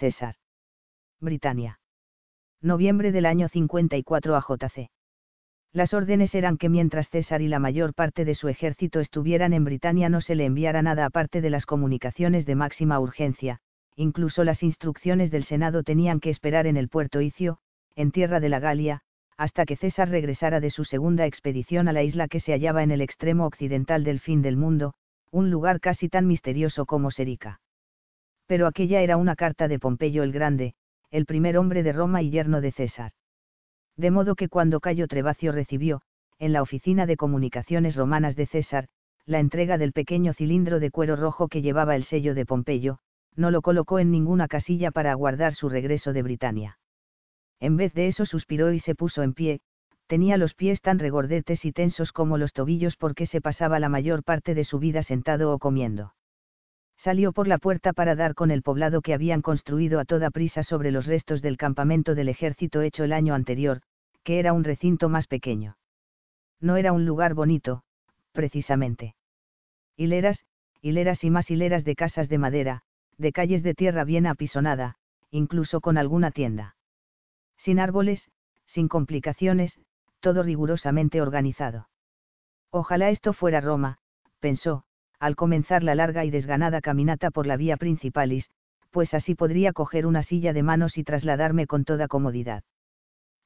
César. Britania. Noviembre del año 54 AJC. Las órdenes eran que mientras César y la mayor parte de su ejército estuvieran en Britania no se le enviara nada aparte de las comunicaciones de máxima urgencia, incluso las instrucciones del Senado tenían que esperar en el puerto Icio, en tierra de la Galia, hasta que César regresara de su segunda expedición a la isla que se hallaba en el extremo occidental del fin del mundo, un lugar casi tan misterioso como Serica. Pero aquella era una carta de Pompeyo el Grande, el primer hombre de Roma y yerno de César. De modo que cuando Cayo Trevacio recibió, en la oficina de comunicaciones romanas de César, la entrega del pequeño cilindro de cuero rojo que llevaba el sello de Pompeyo, no lo colocó en ninguna casilla para aguardar su regreso de Britania. En vez de eso suspiró y se puso en pie, tenía los pies tan regordetes y tensos como los tobillos porque se pasaba la mayor parte de su vida sentado o comiendo. Salió por la puerta para dar con el poblado que habían construido a toda prisa sobre los restos del campamento del ejército hecho el año anterior, que era un recinto más pequeño. No era un lugar bonito, precisamente. Hileras, hileras y más hileras de casas de madera, de calles de tierra bien apisonada, incluso con alguna tienda. Sin árboles, sin complicaciones, todo rigurosamente organizado. Ojalá esto fuera Roma, pensó, al comenzar la larga y desganada caminata por la vía principalis, pues así podría coger una silla de manos y trasladarme con toda comodidad.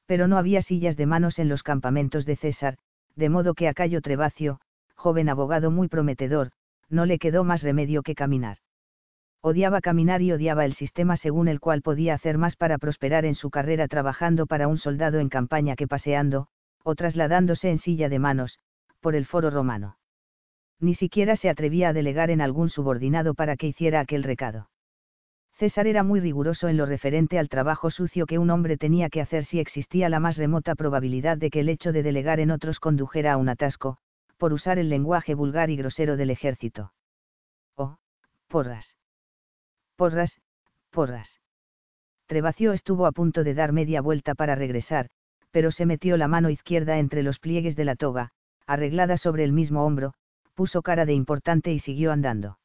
Pero no había sillas de manos en los campamentos de César, de modo que a Cayo Trevacio, joven abogado muy prometedor, no le quedó más remedio que caminar odiaba caminar y odiaba el sistema según el cual podía hacer más para prosperar en su carrera trabajando para un soldado en campaña que paseando, o trasladándose en silla de manos, por el foro romano. Ni siquiera se atrevía a delegar en algún subordinado para que hiciera aquel recado. César era muy riguroso en lo referente al trabajo sucio que un hombre tenía que hacer si existía la más remota probabilidad de que el hecho de delegar en otros condujera a un atasco, por usar el lenguaje vulgar y grosero del ejército. Oh, porras Porras, porras. Trevacio estuvo a punto de dar media vuelta para regresar, pero se metió la mano izquierda entre los pliegues de la toga, arreglada sobre el mismo hombro, puso cara de importante y siguió andando.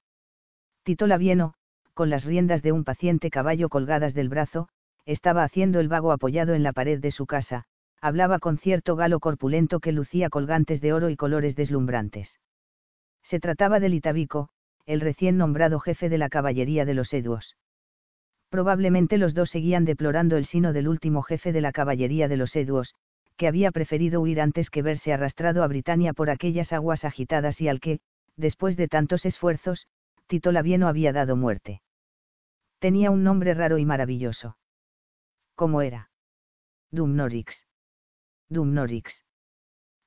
Tito Lavieno, con las riendas de un paciente caballo colgadas del brazo, estaba haciendo el vago apoyado en la pared de su casa, hablaba con cierto galo corpulento que lucía colgantes de oro y colores deslumbrantes. Se trataba del Itabico, el recién nombrado jefe de la caballería de los Eduos. Probablemente los dos seguían deplorando el sino del último jefe de la caballería de los Eduos, que había preferido huir antes que verse arrastrado a Britania por aquellas aguas agitadas y al que, después de tantos esfuerzos, Tito Lavieno había dado muerte. Tenía un nombre raro y maravilloso. ¿Cómo era? Dumnorix. Dumnorix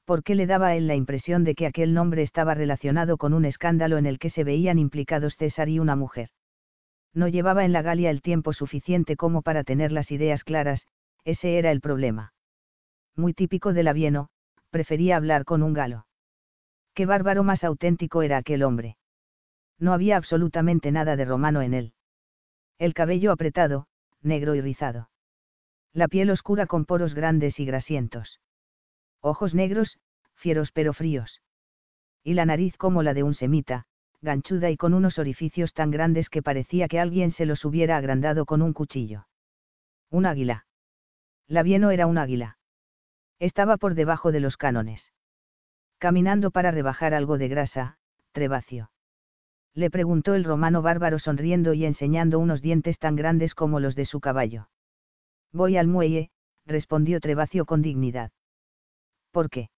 porque le daba a él la impresión de que aquel nombre estaba relacionado con un escándalo en el que se veían implicados César y una mujer. No llevaba en la Galia el tiempo suficiente como para tener las ideas claras, ese era el problema. Muy típico del Avieno, prefería hablar con un galo. Qué bárbaro más auténtico era aquel hombre. No había absolutamente nada de romano en él. El cabello apretado, negro y rizado. La piel oscura con poros grandes y grasientos ojos negros, fieros pero fríos. Y la nariz como la de un semita, ganchuda y con unos orificios tan grandes que parecía que alguien se los hubiera agrandado con un cuchillo. Un águila. Lavieno era un águila. Estaba por debajo de los cánones. Caminando para rebajar algo de grasa, Trevacio. Le preguntó el romano bárbaro sonriendo y enseñando unos dientes tan grandes como los de su caballo. Voy al muelle, respondió Trevacio con dignidad. ¿Por qué?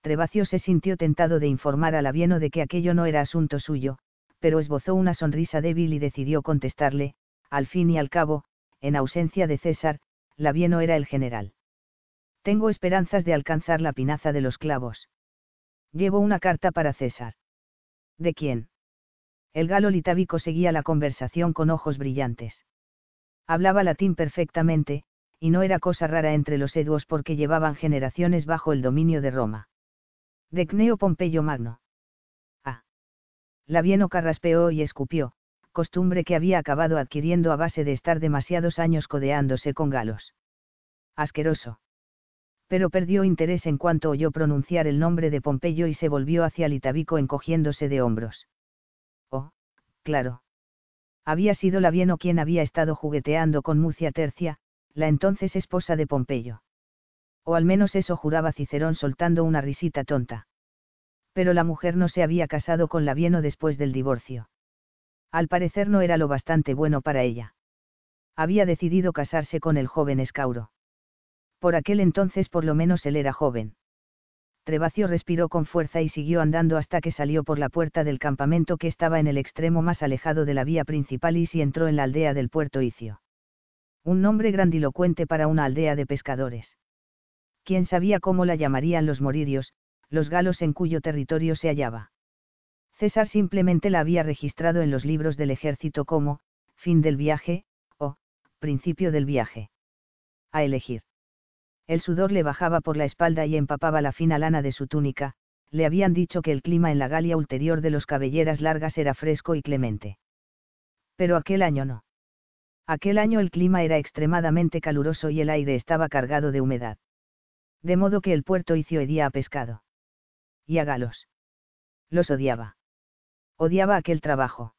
Trevacio se sintió tentado de informar a Lavieno de que aquello no era asunto suyo, pero esbozó una sonrisa débil y decidió contestarle, al fin y al cabo, en ausencia de César, Lavieno era el general. Tengo esperanzas de alcanzar la pinaza de los clavos. Llevo una carta para César. ¿De quién? El galo litábico seguía la conversación con ojos brillantes. Hablaba latín perfectamente, y no era cosa rara entre los eduos porque llevaban generaciones bajo el dominio de Roma. Decneo Pompeyo Magno. Ah. Labieno carraspeó y escupió, costumbre que había acabado adquiriendo a base de estar demasiados años codeándose con galos. Asqueroso. Pero perdió interés en cuanto oyó pronunciar el nombre de Pompeyo y se volvió hacia Litavico encogiéndose de hombros. Oh, claro. Había sido Labieno quien había estado jugueteando con Mucia Tercia, la entonces esposa de Pompeyo. O al menos eso juraba Cicerón soltando una risita tonta. Pero la mujer no se había casado con Labieno después del divorcio. Al parecer no era lo bastante bueno para ella. Había decidido casarse con el joven Escauro. Por aquel entonces por lo menos él era joven. Trevacio respiró con fuerza y siguió andando hasta que salió por la puerta del campamento que estaba en el extremo más alejado de la vía principal y si entró en la aldea del puerto Icio. Un nombre grandilocuente para una aldea de pescadores. Quién sabía cómo la llamarían los moririos, los galos en cuyo territorio se hallaba. César simplemente la había registrado en los libros del ejército como, fin del viaje, o, principio del viaje. A elegir. El sudor le bajaba por la espalda y empapaba la fina lana de su túnica, le habían dicho que el clima en la Galia ulterior de los cabelleras largas era fresco y clemente. Pero aquel año no. Aquel año el clima era extremadamente caluroso y el aire estaba cargado de humedad. De modo que el puerto hizo hedía a pescado. Y a galos. Los odiaba. Odiaba aquel trabajo.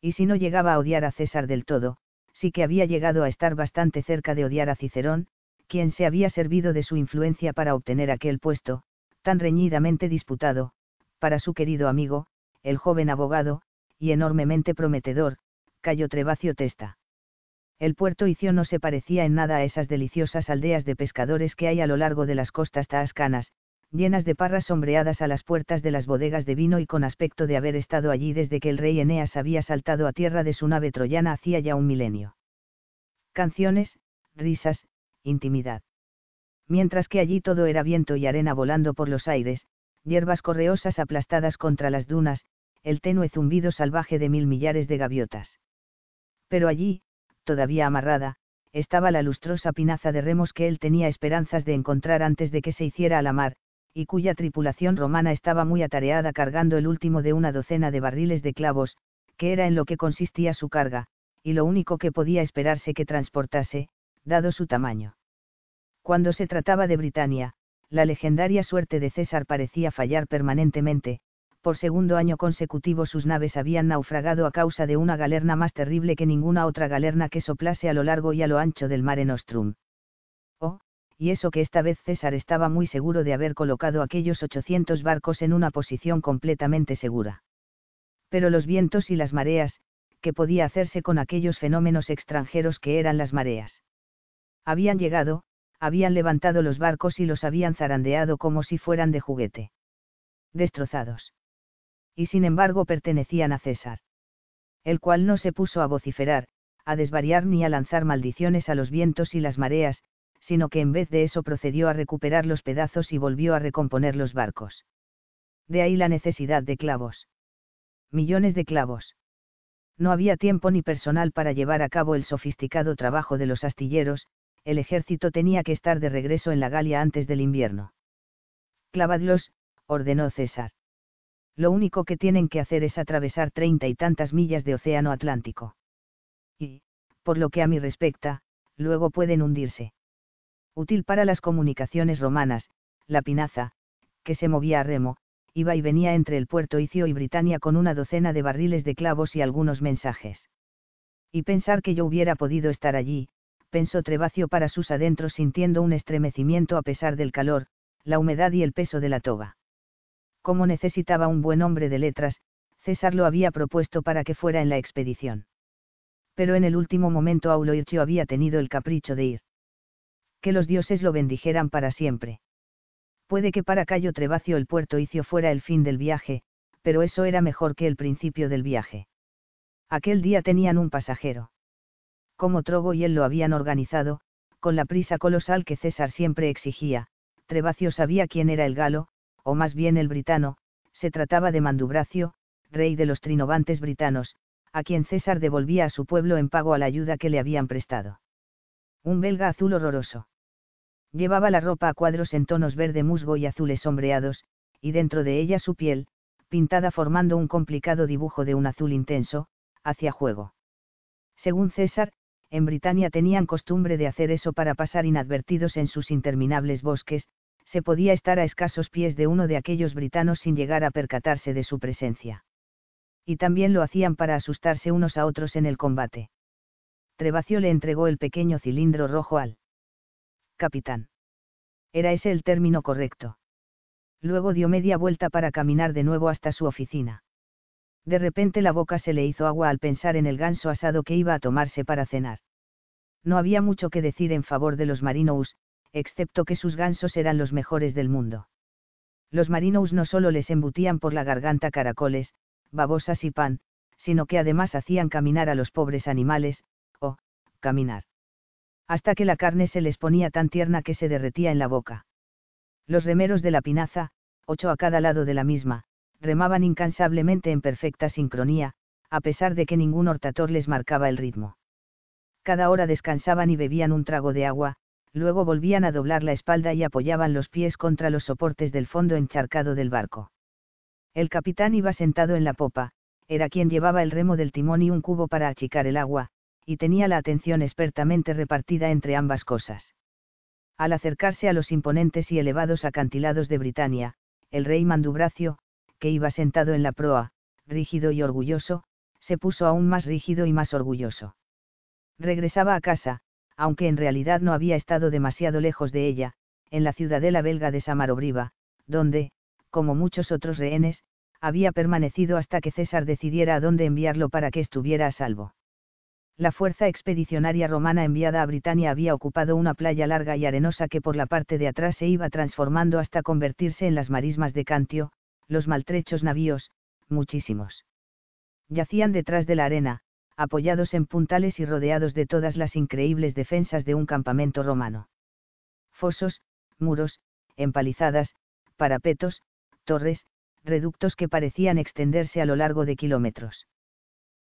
Y si no llegaba a odiar a César del todo, sí que había llegado a estar bastante cerca de odiar a Cicerón, quien se había servido de su influencia para obtener aquel puesto, tan reñidamente disputado, para su querido amigo, el joven abogado, y enormemente prometedor, Cayo Trevacio Testa el puerto Icio no se parecía en nada a esas deliciosas aldeas de pescadores que hay a lo largo de las costas taascanas, llenas de parras sombreadas a las puertas de las bodegas de vino y con aspecto de haber estado allí desde que el rey Eneas había saltado a tierra de su nave troyana hacía ya un milenio. Canciones, risas, intimidad. Mientras que allí todo era viento y arena volando por los aires, hierbas correosas aplastadas contra las dunas, el tenue zumbido salvaje de mil millares de gaviotas. Pero allí, todavía amarrada, estaba la lustrosa pinaza de remos que él tenía esperanzas de encontrar antes de que se hiciera a la mar, y cuya tripulación romana estaba muy atareada cargando el último de una docena de barriles de clavos, que era en lo que consistía su carga, y lo único que podía esperarse que transportase, dado su tamaño. Cuando se trataba de Britania, la legendaria suerte de César parecía fallar permanentemente, por segundo año consecutivo sus naves habían naufragado a causa de una galerna más terrible que ninguna otra galerna que soplase a lo largo y a lo ancho del Mare Nostrum. Oh, y eso que esta vez César estaba muy seguro de haber colocado aquellos 800 barcos en una posición completamente segura. Pero los vientos y las mareas, ¿qué podía hacerse con aquellos fenómenos extranjeros que eran las mareas? Habían llegado, habían levantado los barcos y los habían zarandeado como si fueran de juguete. Destrozados y sin embargo pertenecían a César. El cual no se puso a vociferar, a desvariar ni a lanzar maldiciones a los vientos y las mareas, sino que en vez de eso procedió a recuperar los pedazos y volvió a recomponer los barcos. De ahí la necesidad de clavos. Millones de clavos. No había tiempo ni personal para llevar a cabo el sofisticado trabajo de los astilleros, el ejército tenía que estar de regreso en la Galia antes del invierno. Clavadlos, ordenó César lo único que tienen que hacer es atravesar treinta y tantas millas de océano Atlántico. Y, por lo que a mí respecta, luego pueden hundirse. Útil para las comunicaciones romanas, la pinaza, que se movía a remo, iba y venía entre el puerto Icio y Britania con una docena de barriles de clavos y algunos mensajes. Y pensar que yo hubiera podido estar allí, pensó Trevacio para sus adentros sintiendo un estremecimiento a pesar del calor, la humedad y el peso de la toga como necesitaba un buen hombre de letras, César lo había propuesto para que fuera en la expedición. Pero en el último momento Aulo Ircio había tenido el capricho de ir. Que los dioses lo bendijeran para siempre. Puede que para Cayo Trevacio el puerto Icio fuera el fin del viaje, pero eso era mejor que el principio del viaje. Aquel día tenían un pasajero. Como Trogo y él lo habían organizado, con la prisa colosal que César siempre exigía, Trevacio sabía quién era el galo, o más bien el britano, se trataba de Mandubracio, rey de los trinovantes britanos, a quien César devolvía a su pueblo en pago a la ayuda que le habían prestado. Un belga azul horroroso. Llevaba la ropa a cuadros en tonos verde musgo y azules sombreados, y dentro de ella su piel, pintada formando un complicado dibujo de un azul intenso, hacia juego. Según César, en Britania tenían costumbre de hacer eso para pasar inadvertidos en sus interminables bosques, se podía estar a escasos pies de uno de aquellos britanos sin llegar a percatarse de su presencia. Y también lo hacían para asustarse unos a otros en el combate. Trevacio le entregó el pequeño cilindro rojo al capitán. Era ese el término correcto. Luego dio media vuelta para caminar de nuevo hasta su oficina. De repente la boca se le hizo agua al pensar en el ganso asado que iba a tomarse para cenar. No había mucho que decir en favor de los Marinous, excepto que sus gansos eran los mejores del mundo. Los marinos no solo les embutían por la garganta caracoles, babosas y pan, sino que además hacían caminar a los pobres animales, o, caminar. Hasta que la carne se les ponía tan tierna que se derretía en la boca. Los remeros de la pinaza, ocho a cada lado de la misma, remaban incansablemente en perfecta sincronía, a pesar de que ningún hortator les marcaba el ritmo. Cada hora descansaban y bebían un trago de agua, luego volvían a doblar la espalda y apoyaban los pies contra los soportes del fondo encharcado del barco. El capitán iba sentado en la popa, era quien llevaba el remo del timón y un cubo para achicar el agua, y tenía la atención expertamente repartida entre ambas cosas. Al acercarse a los imponentes y elevados acantilados de Britania, el rey Mandubracio, que iba sentado en la proa, rígido y orgulloso, se puso aún más rígido y más orgulloso. Regresaba a casa, aunque en realidad no había estado demasiado lejos de ella, en la ciudadela belga de Samarobriva, donde, como muchos otros rehenes, había permanecido hasta que César decidiera a dónde enviarlo para que estuviera a salvo. La fuerza expedicionaria romana enviada a Britania había ocupado una playa larga y arenosa que por la parte de atrás se iba transformando hasta convertirse en las marismas de Cantio, los maltrechos navíos, muchísimos. Yacían detrás de la arena, apoyados en puntales y rodeados de todas las increíbles defensas de un campamento romano. Fosos, muros, empalizadas, parapetos, torres, reductos que parecían extenderse a lo largo de kilómetros.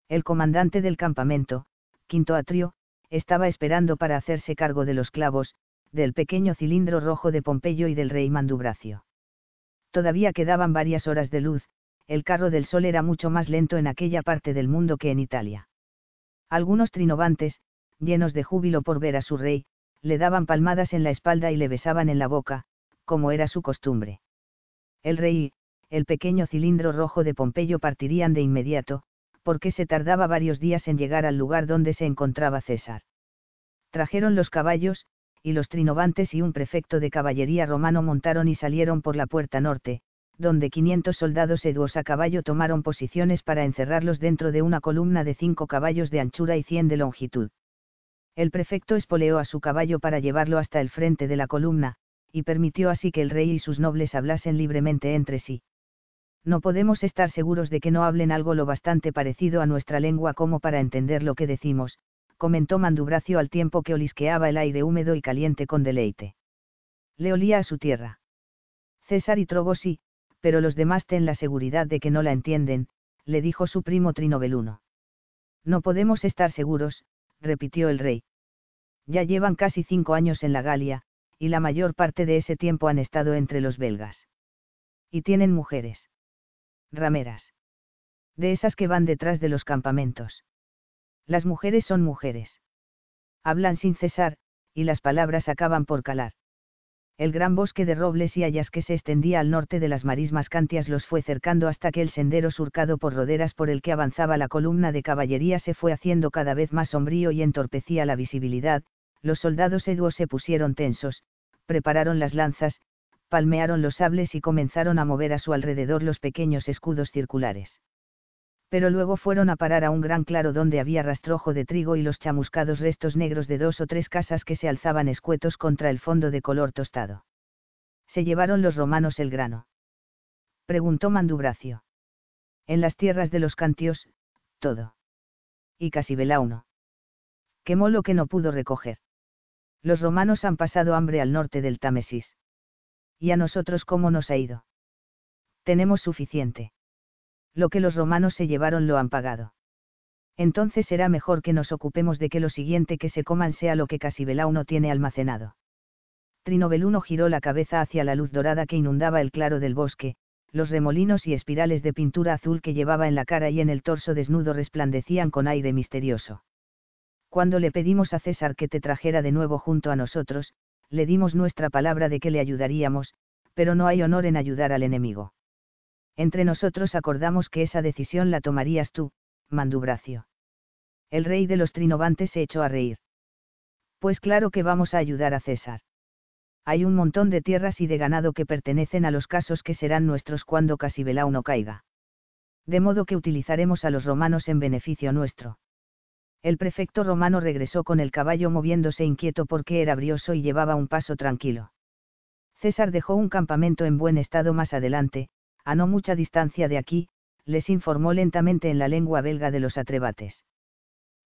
El comandante del campamento, Quinto Atrio, estaba esperando para hacerse cargo de los clavos, del pequeño cilindro rojo de Pompeyo y del rey Mandubracio. Todavía quedaban varias horas de luz, el carro del sol era mucho más lento en aquella parte del mundo que en Italia. Algunos trinovantes, llenos de júbilo por ver a su rey, le daban palmadas en la espalda y le besaban en la boca, como era su costumbre. El rey el pequeño cilindro rojo de Pompeyo partirían de inmediato, porque se tardaba varios días en llegar al lugar donde se encontraba César. Trajeron los caballos, y los trinovantes y un prefecto de caballería romano montaron y salieron por la puerta norte, donde 500 soldados eduos a caballo tomaron posiciones para encerrarlos dentro de una columna de cinco caballos de anchura y 100 de longitud. El prefecto espoleó a su caballo para llevarlo hasta el frente de la columna, y permitió así que el rey y sus nobles hablasen libremente entre sí. No podemos estar seguros de que no hablen algo lo bastante parecido a nuestra lengua como para entender lo que decimos, comentó Mandubracio al tiempo que olisqueaba el aire húmedo y caliente con deleite. Le olía a su tierra. César y Trogosi, pero los demás ten la seguridad de que no la entienden, le dijo su primo Trinobeluno. No podemos estar seguros, repitió el rey. Ya llevan casi cinco años en la Galia, y la mayor parte de ese tiempo han estado entre los belgas. Y tienen mujeres. Rameras. De esas que van detrás de los campamentos. Las mujeres son mujeres. Hablan sin cesar, y las palabras acaban por calar el gran bosque de robles y hayas que se extendía al norte de las marismas cantias los fue cercando hasta que el sendero surcado por roderas por el que avanzaba la columna de caballería se fue haciendo cada vez más sombrío y entorpecía la visibilidad, los soldados eduos se pusieron tensos, prepararon las lanzas, palmearon los sables y comenzaron a mover a su alrededor los pequeños escudos circulares pero luego fueron a parar a un gran claro donde había rastrojo de trigo y los chamuscados restos negros de dos o tres casas que se alzaban escuetos contra el fondo de color tostado. ¿Se llevaron los romanos el grano? Preguntó Mandubracio. En las tierras de los cantios, todo. Y casi Belauno. Quemó lo que no pudo recoger. Los romanos han pasado hambre al norte del Támesis. ¿Y a nosotros cómo nos ha ido? Tenemos suficiente lo que los romanos se llevaron lo han pagado. Entonces será mejor que nos ocupemos de que lo siguiente que se coman sea lo que Casibelao no tiene almacenado. Trinobeluno giró la cabeza hacia la luz dorada que inundaba el claro del bosque, los remolinos y espirales de pintura azul que llevaba en la cara y en el torso desnudo resplandecían con aire misterioso. Cuando le pedimos a César que te trajera de nuevo junto a nosotros, le dimos nuestra palabra de que le ayudaríamos, pero no hay honor en ayudar al enemigo. Entre nosotros acordamos que esa decisión la tomarías tú, Mandubracio. El rey de los trinovantes se echó a reír. Pues claro que vamos a ayudar a César. Hay un montón de tierras y de ganado que pertenecen a los casos que serán nuestros cuando Casibelao no caiga. De modo que utilizaremos a los romanos en beneficio nuestro. El prefecto romano regresó con el caballo moviéndose inquieto porque era brioso y llevaba un paso tranquilo. César dejó un campamento en buen estado más adelante, a no mucha distancia de aquí, les informó lentamente en la lengua belga de los atrebates.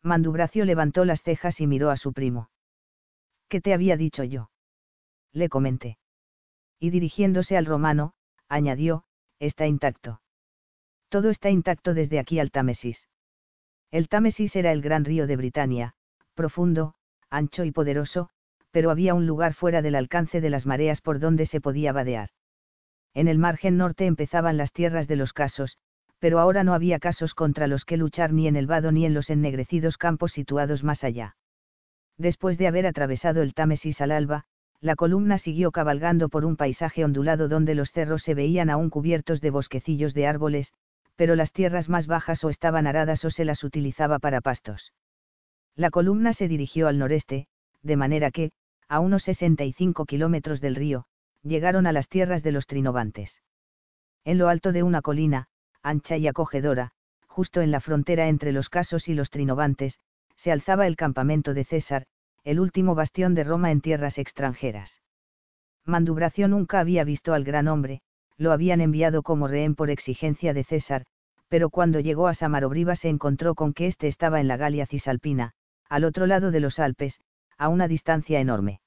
Mandubracio levantó las cejas y miró a su primo. ¿Qué te había dicho yo? le comenté. Y dirigiéndose al romano, añadió, está intacto. Todo está intacto desde aquí al Támesis. El Támesis era el gran río de Britania, profundo, ancho y poderoso, pero había un lugar fuera del alcance de las mareas por donde se podía vadear. En el margen norte empezaban las tierras de los casos, pero ahora no había casos contra los que luchar ni en el vado ni en los ennegrecidos campos situados más allá. Después de haber atravesado el Támesis al alba, la columna siguió cabalgando por un paisaje ondulado donde los cerros se veían aún cubiertos de bosquecillos de árboles, pero las tierras más bajas o estaban aradas o se las utilizaba para pastos. La columna se dirigió al noreste, de manera que, a unos 65 kilómetros del río, llegaron a las tierras de los trinovantes. En lo alto de una colina, ancha y acogedora, justo en la frontera entre los casos y los trinovantes, se alzaba el campamento de César, el último bastión de Roma en tierras extranjeras. Mandubracio nunca había visto al gran hombre, lo habían enviado como rehén por exigencia de César, pero cuando llegó a Samarobriva se encontró con que éste estaba en la Galia Cisalpina, al otro lado de los Alpes, a una distancia enorme.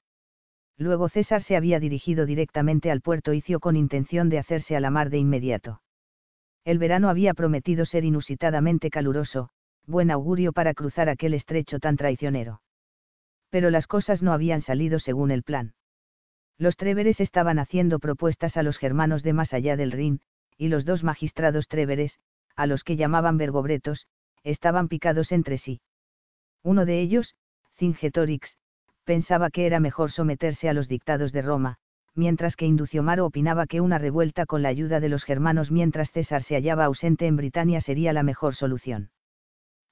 Luego César se había dirigido directamente al puerto Icio con intención de hacerse a la mar de inmediato. El verano había prometido ser inusitadamente caluroso, buen augurio para cruzar aquel estrecho tan traicionero pero las cosas no habían salido según el plan. Los tréveres estaban haciendo propuestas a los germanos de más allá del Rin, y los dos magistrados tréveres, a los que llamaban vergobretos, estaban picados entre sí. Uno de ellos, Cingetorix, pensaba que era mejor someterse a los dictados de Roma, mientras que Induciomaro opinaba que una revuelta con la ayuda de los germanos mientras César se hallaba ausente en Britania sería la mejor solución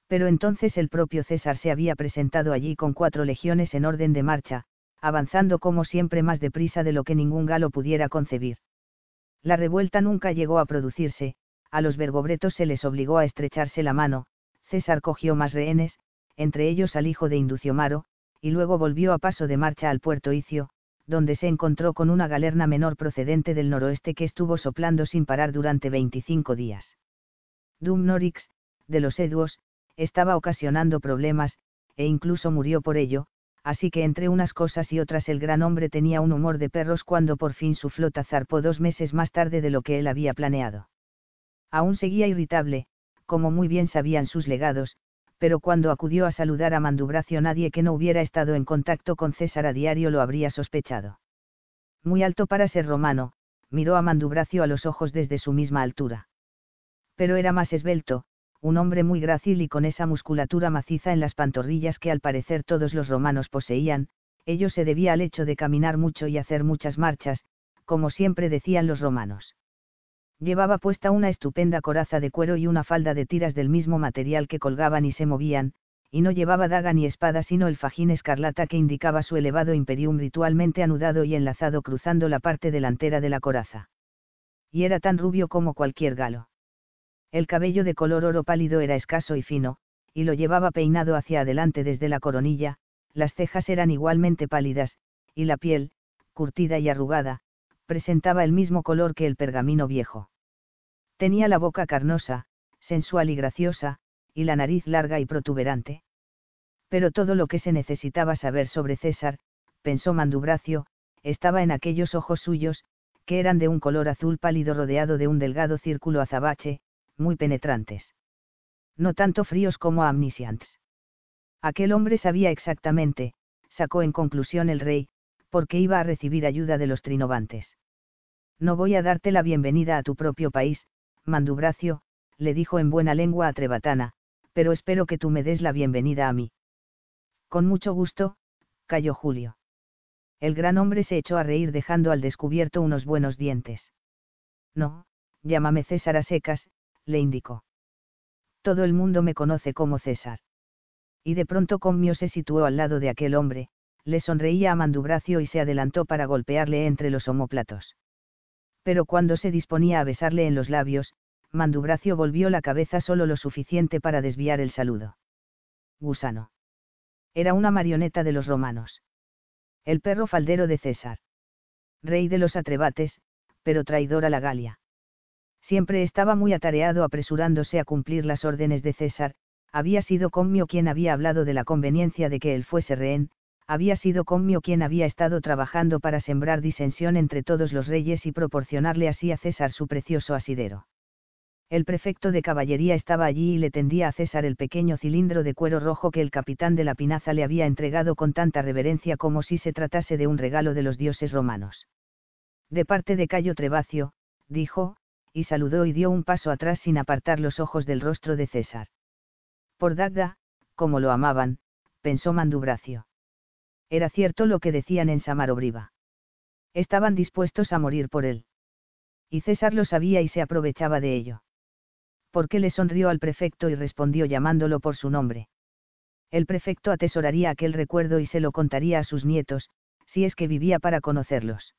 pero entonces el propio César se había presentado allí con cuatro legiones en orden de marcha, avanzando como siempre más deprisa de lo que ningún galo pudiera concebir. La revuelta nunca llegó a producirse, a los vergobretos se les obligó a estrecharse la mano, César cogió más rehenes, entre ellos al hijo de Induciomaro, y luego volvió a paso de marcha al puerto Icio, donde se encontró con una galerna menor procedente del noroeste que estuvo soplando sin parar durante 25 días. Dumnorix, de los Eduos, estaba ocasionando problemas, e incluso murió por ello, así que entre unas cosas y otras el gran hombre tenía un humor de perros cuando por fin su flota zarpó dos meses más tarde de lo que él había planeado. Aún seguía irritable, como muy bien sabían sus legados, pero cuando acudió a saludar a Mandubracio nadie que no hubiera estado en contacto con César a diario lo habría sospechado. Muy alto para ser romano, miró a Mandubracio a los ojos desde su misma altura. Pero era más esbelto, un hombre muy grácil y con esa musculatura maciza en las pantorrillas que al parecer todos los romanos poseían, ello se debía al hecho de caminar mucho y hacer muchas marchas, como siempre decían los romanos. Llevaba puesta una estupenda coraza de cuero y una falda de tiras del mismo material que colgaban y se movían, y no llevaba daga ni espada sino el fajín escarlata que indicaba su elevado imperium ritualmente anudado y enlazado cruzando la parte delantera de la coraza. Y era tan rubio como cualquier galo. El cabello de color oro pálido era escaso y fino, y lo llevaba peinado hacia adelante desde la coronilla, las cejas eran igualmente pálidas, y la piel, curtida y arrugada, presentaba el mismo color que el pergamino viejo. Tenía la boca carnosa, sensual y graciosa, y la nariz larga y protuberante. Pero todo lo que se necesitaba saber sobre César, pensó Mandubracio, estaba en aquellos ojos suyos, que eran de un color azul pálido rodeado de un delgado círculo azabache, muy penetrantes. No tanto fríos como amnisiants. Aquel hombre sabía exactamente, sacó en conclusión el rey, porque iba a recibir ayuda de los trinovantes. No voy a darte la bienvenida a tu propio país, Mandubracio, le dijo en buena lengua a Trebatana, pero espero que tú me des la bienvenida a mí. Con mucho gusto, cayó Julio. El gran hombre se echó a reír dejando al descubierto unos buenos dientes. No, llámame César a secas, le indicó. Todo el mundo me conoce como César. Y de pronto Commio se situó al lado de aquel hombre, le sonreía a Mandubracio y se adelantó para golpearle entre los homóplatos. Pero cuando se disponía a besarle en los labios, Mandubracio volvió la cabeza solo lo suficiente para desviar el saludo. Gusano. Era una marioneta de los romanos. El perro faldero de César. Rey de los atrebates, pero traidor a la Galia. Siempre estaba muy atareado apresurándose a cumplir las órdenes de César, había sido Commio quien había hablado de la conveniencia de que él fuese rehén, había sido Commio quien había estado trabajando para sembrar disensión entre todos los reyes y proporcionarle así a César su precioso asidero. El prefecto de caballería estaba allí y le tendía a César el pequeño cilindro de cuero rojo que el capitán de la pinaza le había entregado con tanta reverencia como si se tratase de un regalo de los dioses romanos. De parte de Cayo Trebacio, dijo, y saludó y dio un paso atrás sin apartar los ojos del rostro de César. Por Dagda, como lo amaban, pensó Mandubracio. Era cierto lo que decían en Samarobriva. Estaban dispuestos a morir por él. Y César lo sabía y se aprovechaba de ello. Porque le sonrió al prefecto y respondió llamándolo por su nombre. El prefecto atesoraría aquel recuerdo y se lo contaría a sus nietos, si es que vivía para conocerlos.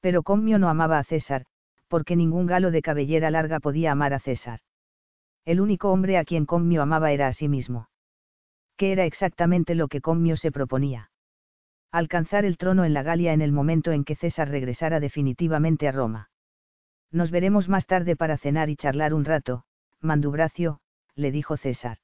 Pero Commio no amaba a César, porque ningún galo de cabellera larga podía amar a César. El único hombre a quien Commio amaba era a sí mismo. ¿Qué era exactamente lo que Commio se proponía? Alcanzar el trono en la Galia en el momento en que César regresara definitivamente a Roma. Nos veremos más tarde para cenar y charlar un rato, Mandubracio, le dijo César.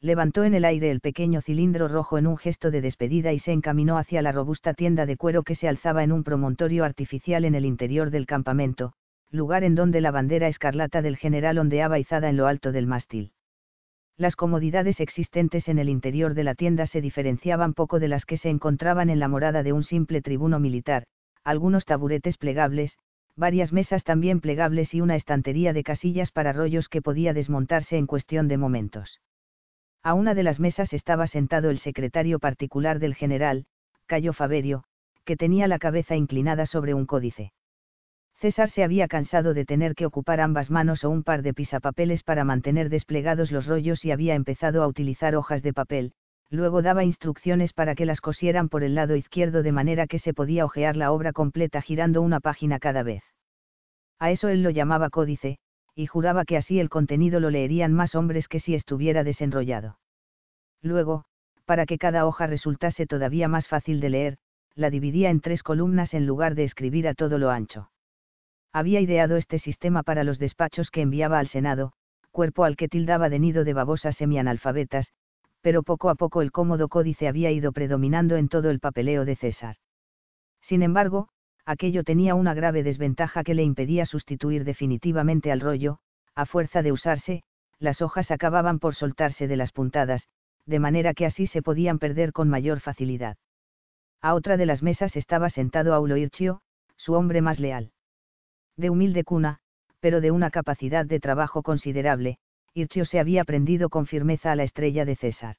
Levantó en el aire el pequeño cilindro rojo en un gesto de despedida y se encaminó hacia la robusta tienda de cuero que se alzaba en un promontorio artificial en el interior del campamento, lugar en donde la bandera escarlata del general ondeaba izada en lo alto del mástil. Las comodidades existentes en el interior de la tienda se diferenciaban poco de las que se encontraban en la morada de un simple tribuno militar, algunos taburetes plegables, varias mesas también plegables y una estantería de casillas para rollos que podía desmontarse en cuestión de momentos. A una de las mesas estaba sentado el secretario particular del general, Cayo Faberio, que tenía la cabeza inclinada sobre un códice. César se había cansado de tener que ocupar ambas manos o un par de pisapapeles para mantener desplegados los rollos y había empezado a utilizar hojas de papel, luego daba instrucciones para que las cosieran por el lado izquierdo de manera que se podía hojear la obra completa girando una página cada vez. A eso él lo llamaba códice, y juraba que así el contenido lo leerían más hombres que si estuviera desenrollado. Luego, para que cada hoja resultase todavía más fácil de leer, la dividía en tres columnas en lugar de escribir a todo lo ancho había ideado este sistema para los despachos que enviaba al Senado, cuerpo al que tildaba de nido de babosas semianalfabetas, pero poco a poco el cómodo códice había ido predominando en todo el papeleo de César. Sin embargo, aquello tenía una grave desventaja que le impedía sustituir definitivamente al rollo, a fuerza de usarse, las hojas acababan por soltarse de las puntadas, de manera que así se podían perder con mayor facilidad. A otra de las mesas estaba sentado Aulo Irchio, su hombre más leal de humilde cuna, pero de una capacidad de trabajo considerable, Irchio se había prendido con firmeza a la estrella de César.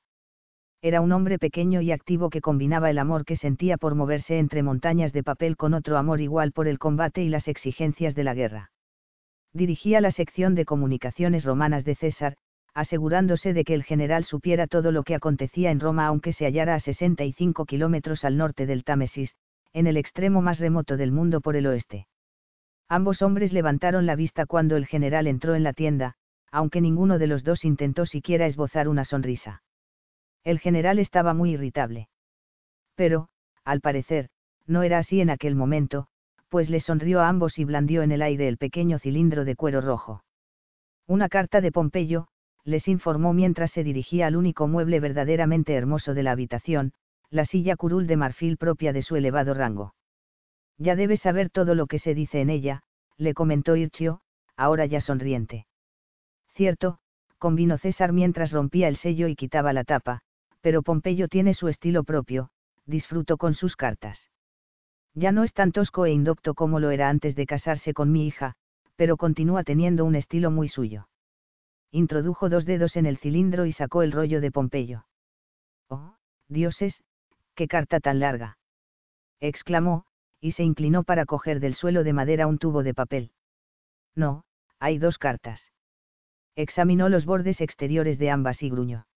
Era un hombre pequeño y activo que combinaba el amor que sentía por moverse entre montañas de papel con otro amor igual por el combate y las exigencias de la guerra. Dirigía la sección de comunicaciones romanas de César, asegurándose de que el general supiera todo lo que acontecía en Roma aunque se hallara a 65 kilómetros al norte del Támesis, en el extremo más remoto del mundo por el oeste. Ambos hombres levantaron la vista cuando el general entró en la tienda, aunque ninguno de los dos intentó siquiera esbozar una sonrisa. El general estaba muy irritable. Pero, al parecer, no era así en aquel momento, pues le sonrió a ambos y blandió en el aire el pequeño cilindro de cuero rojo. Una carta de Pompeyo, les informó mientras se dirigía al único mueble verdaderamente hermoso de la habitación, la silla curul de marfil propia de su elevado rango. Ya debes saber todo lo que se dice en ella, le comentó Irchio, ahora ya sonriente. Cierto, convino César mientras rompía el sello y quitaba la tapa, pero Pompeyo tiene su estilo propio, disfruto con sus cartas. Ya no es tan tosco e indocto como lo era antes de casarse con mi hija, pero continúa teniendo un estilo muy suyo. Introdujo dos dedos en el cilindro y sacó el rollo de Pompeyo. Oh, dioses, qué carta tan larga. exclamó, y se inclinó para coger del suelo de madera un tubo de papel. No, hay dos cartas. Examinó los bordes exteriores de ambas y gruñó.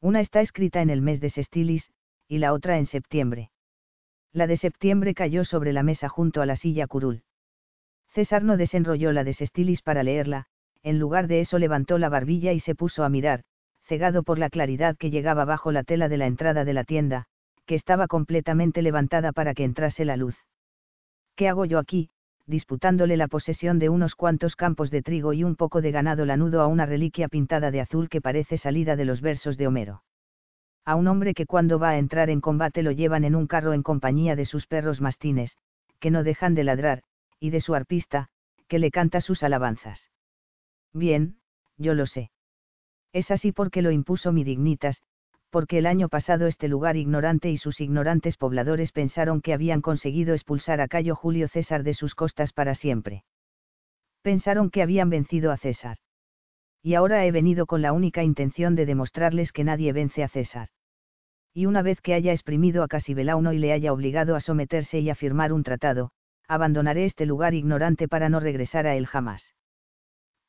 Una está escrita en el mes de Sestilis, y la otra en septiembre. La de septiembre cayó sobre la mesa junto a la silla curul. César no desenrolló la de Sestilis para leerla, en lugar de eso levantó la barbilla y se puso a mirar, cegado por la claridad que llegaba bajo la tela de la entrada de la tienda, que estaba completamente levantada para que entrase la luz. ¿Qué hago yo aquí? disputándole la posesión de unos cuantos campos de trigo y un poco de ganado lanudo a una reliquia pintada de azul que parece salida de los versos de Homero. A un hombre que cuando va a entrar en combate lo llevan en un carro en compañía de sus perros mastines, que no dejan de ladrar, y de su arpista, que le canta sus alabanzas. Bien, yo lo sé. Es así porque lo impuso mi dignitas, porque el año pasado este lugar ignorante y sus ignorantes pobladores pensaron que habían conseguido expulsar a Cayo Julio César de sus costas para siempre. Pensaron que habían vencido a César. Y ahora he venido con la única intención de demostrarles que nadie vence a César. Y una vez que haya exprimido a Casibelauno y le haya obligado a someterse y a firmar un tratado, abandonaré este lugar ignorante para no regresar a él jamás.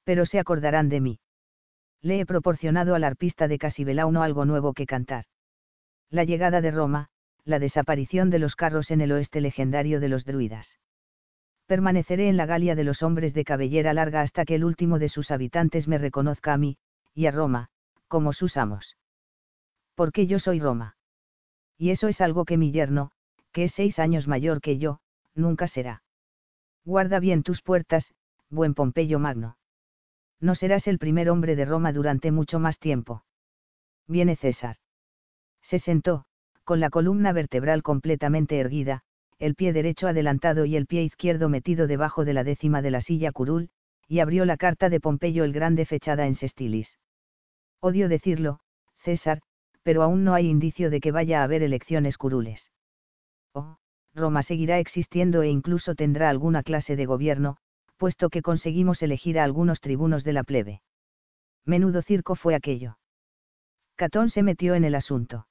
Pero se acordarán de mí le he proporcionado al arpista de Casibelauno algo nuevo que cantar. La llegada de Roma, la desaparición de los carros en el oeste legendario de los druidas. Permaneceré en la Galia de los hombres de cabellera larga hasta que el último de sus habitantes me reconozca a mí, y a Roma, como sus amos. Porque yo soy Roma. Y eso es algo que mi yerno, que es seis años mayor que yo, nunca será. Guarda bien tus puertas, buen Pompeyo Magno no serás el primer hombre de Roma durante mucho más tiempo. Viene César. Se sentó, con la columna vertebral completamente erguida, el pie derecho adelantado y el pie izquierdo metido debajo de la décima de la silla curul, y abrió la carta de Pompeyo el Grande fechada en Sestilis. Odio decirlo, César, pero aún no hay indicio de que vaya a haber elecciones curules. Oh, Roma seguirá existiendo e incluso tendrá alguna clase de gobierno, puesto que conseguimos elegir a algunos tribunos de la plebe. Menudo circo fue aquello. Catón se metió en el asunto.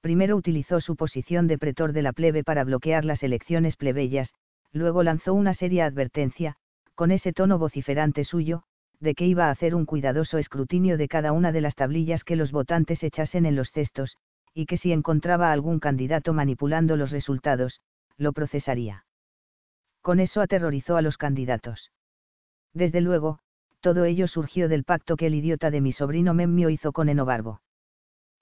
Primero utilizó su posición de pretor de la plebe para bloquear las elecciones plebeyas, luego lanzó una seria advertencia, con ese tono vociferante suyo, de que iba a hacer un cuidadoso escrutinio de cada una de las tablillas que los votantes echasen en los cestos, y que si encontraba algún candidato manipulando los resultados, lo procesaría. Con eso aterrorizó a los candidatos. Desde luego, todo ello surgió del pacto que el idiota de mi sobrino Memmio hizo con Enobarbo.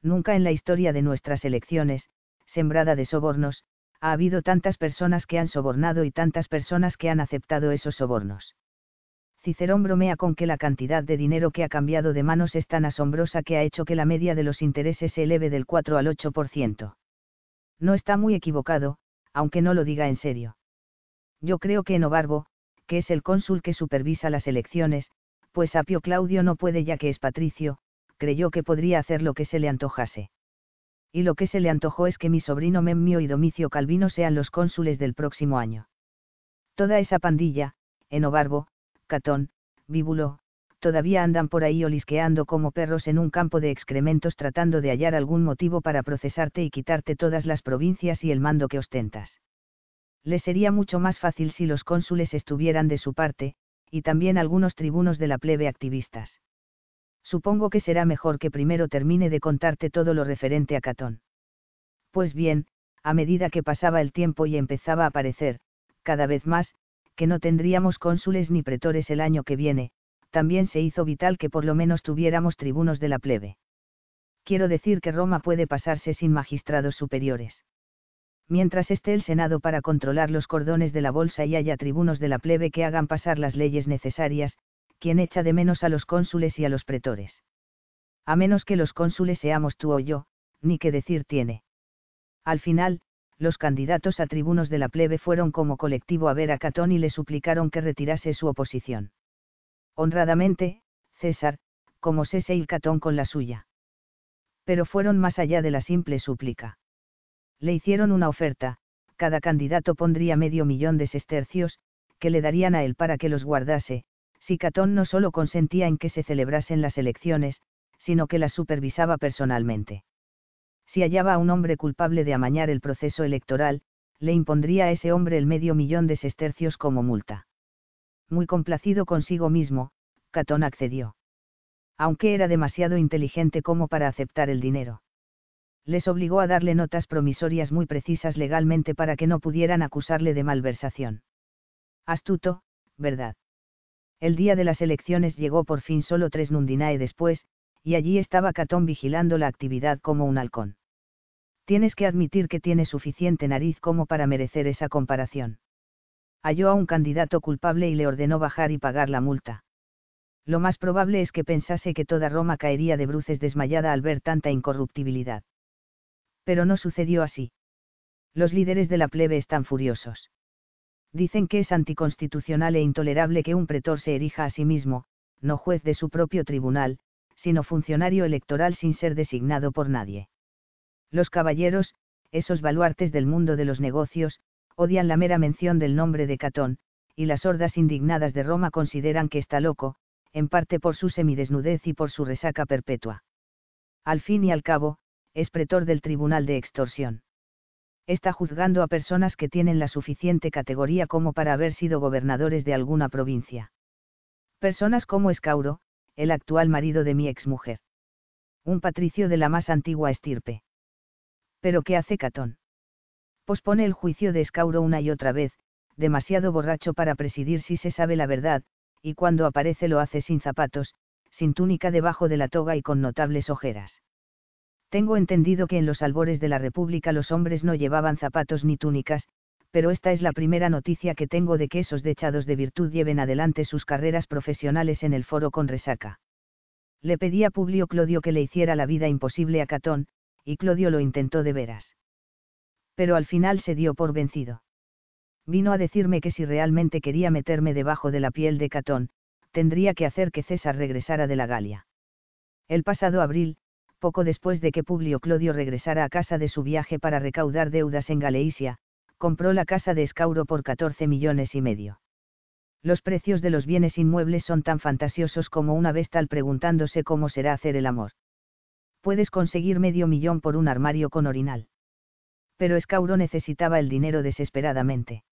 Nunca en la historia de nuestras elecciones, sembrada de sobornos, ha habido tantas personas que han sobornado y tantas personas que han aceptado esos sobornos. Cicerón bromea con que la cantidad de dinero que ha cambiado de manos es tan asombrosa que ha hecho que la media de los intereses se eleve del 4 al 8%. No está muy equivocado, aunque no lo diga en serio. Yo creo que Enobarbo, que es el cónsul que supervisa las elecciones, pues Apio Claudio no puede ya que es patricio, creyó que podría hacer lo que se le antojase. Y lo que se le antojó es que mi sobrino Memmio y Domicio Calvino sean los cónsules del próximo año. Toda esa pandilla, Enobarbo, Catón, Bíbulo, todavía andan por ahí olisqueando como perros en un campo de excrementos tratando de hallar algún motivo para procesarte y quitarte todas las provincias y el mando que ostentas le sería mucho más fácil si los cónsules estuvieran de su parte, y también algunos tribunos de la plebe activistas. Supongo que será mejor que primero termine de contarte todo lo referente a Catón. Pues bien, a medida que pasaba el tiempo y empezaba a parecer, cada vez más, que no tendríamos cónsules ni pretores el año que viene, también se hizo vital que por lo menos tuviéramos tribunos de la plebe. Quiero decir que Roma puede pasarse sin magistrados superiores mientras esté el Senado para controlar los cordones de la bolsa y haya tribunos de la plebe que hagan pasar las leyes necesarias, quien echa de menos a los cónsules y a los pretores. A menos que los cónsules seamos tú o yo, ni qué decir tiene. Al final, los candidatos a tribunos de la plebe fueron como colectivo a ver a Catón y le suplicaron que retirase su oposición. Honradamente, César, como Sese Catón con la suya. Pero fueron más allá de la simple súplica. Le hicieron una oferta, cada candidato pondría medio millón de sestercios, que le darían a él para que los guardase, si Catón no solo consentía en que se celebrasen las elecciones, sino que las supervisaba personalmente. Si hallaba a un hombre culpable de amañar el proceso electoral, le impondría a ese hombre el medio millón de sestercios como multa. Muy complacido consigo mismo, Catón accedió. Aunque era demasiado inteligente como para aceptar el dinero. Les obligó a darle notas promisorias muy precisas legalmente para que no pudieran acusarle de malversación. Astuto, ¿verdad? El día de las elecciones llegó por fin solo tres Nundinae después, y allí estaba Catón vigilando la actividad como un halcón. Tienes que admitir que tiene suficiente nariz como para merecer esa comparación. Halló a un candidato culpable y le ordenó bajar y pagar la multa. Lo más probable es que pensase que toda Roma caería de bruces desmayada al ver tanta incorruptibilidad. Pero no sucedió así. Los líderes de la plebe están furiosos. Dicen que es anticonstitucional e intolerable que un pretor se erija a sí mismo, no juez de su propio tribunal, sino funcionario electoral sin ser designado por nadie. Los caballeros, esos baluartes del mundo de los negocios, odian la mera mención del nombre de Catón, y las hordas indignadas de Roma consideran que está loco, en parte por su semidesnudez y por su resaca perpetua. Al fin y al cabo, es pretor del Tribunal de Extorsión. Está juzgando a personas que tienen la suficiente categoría como para haber sido gobernadores de alguna provincia. Personas como Escauro, el actual marido de mi exmujer. Un patricio de la más antigua estirpe. Pero ¿qué hace Catón? Pospone el juicio de Escauro una y otra vez, demasiado borracho para presidir si se sabe la verdad, y cuando aparece lo hace sin zapatos, sin túnica debajo de la toga y con notables ojeras. Tengo entendido que en los albores de la República los hombres no llevaban zapatos ni túnicas, pero esta es la primera noticia que tengo de que esos dechados de virtud lleven adelante sus carreras profesionales en el foro con resaca. Le pedí a Publio Clodio que le hiciera la vida imposible a Catón, y Clodio lo intentó de veras. Pero al final se dio por vencido. Vino a decirme que si realmente quería meterme debajo de la piel de Catón, tendría que hacer que César regresara de la Galia. El pasado abril, poco después de que Publio Clodio regresara a casa de su viaje para recaudar deudas en Galeisia, compró la casa de Escauro por 14 millones y medio. Los precios de los bienes inmuebles son tan fantasiosos como una vestal preguntándose cómo será hacer el amor. Puedes conseguir medio millón por un armario con orinal. Pero Escauro necesitaba el dinero desesperadamente.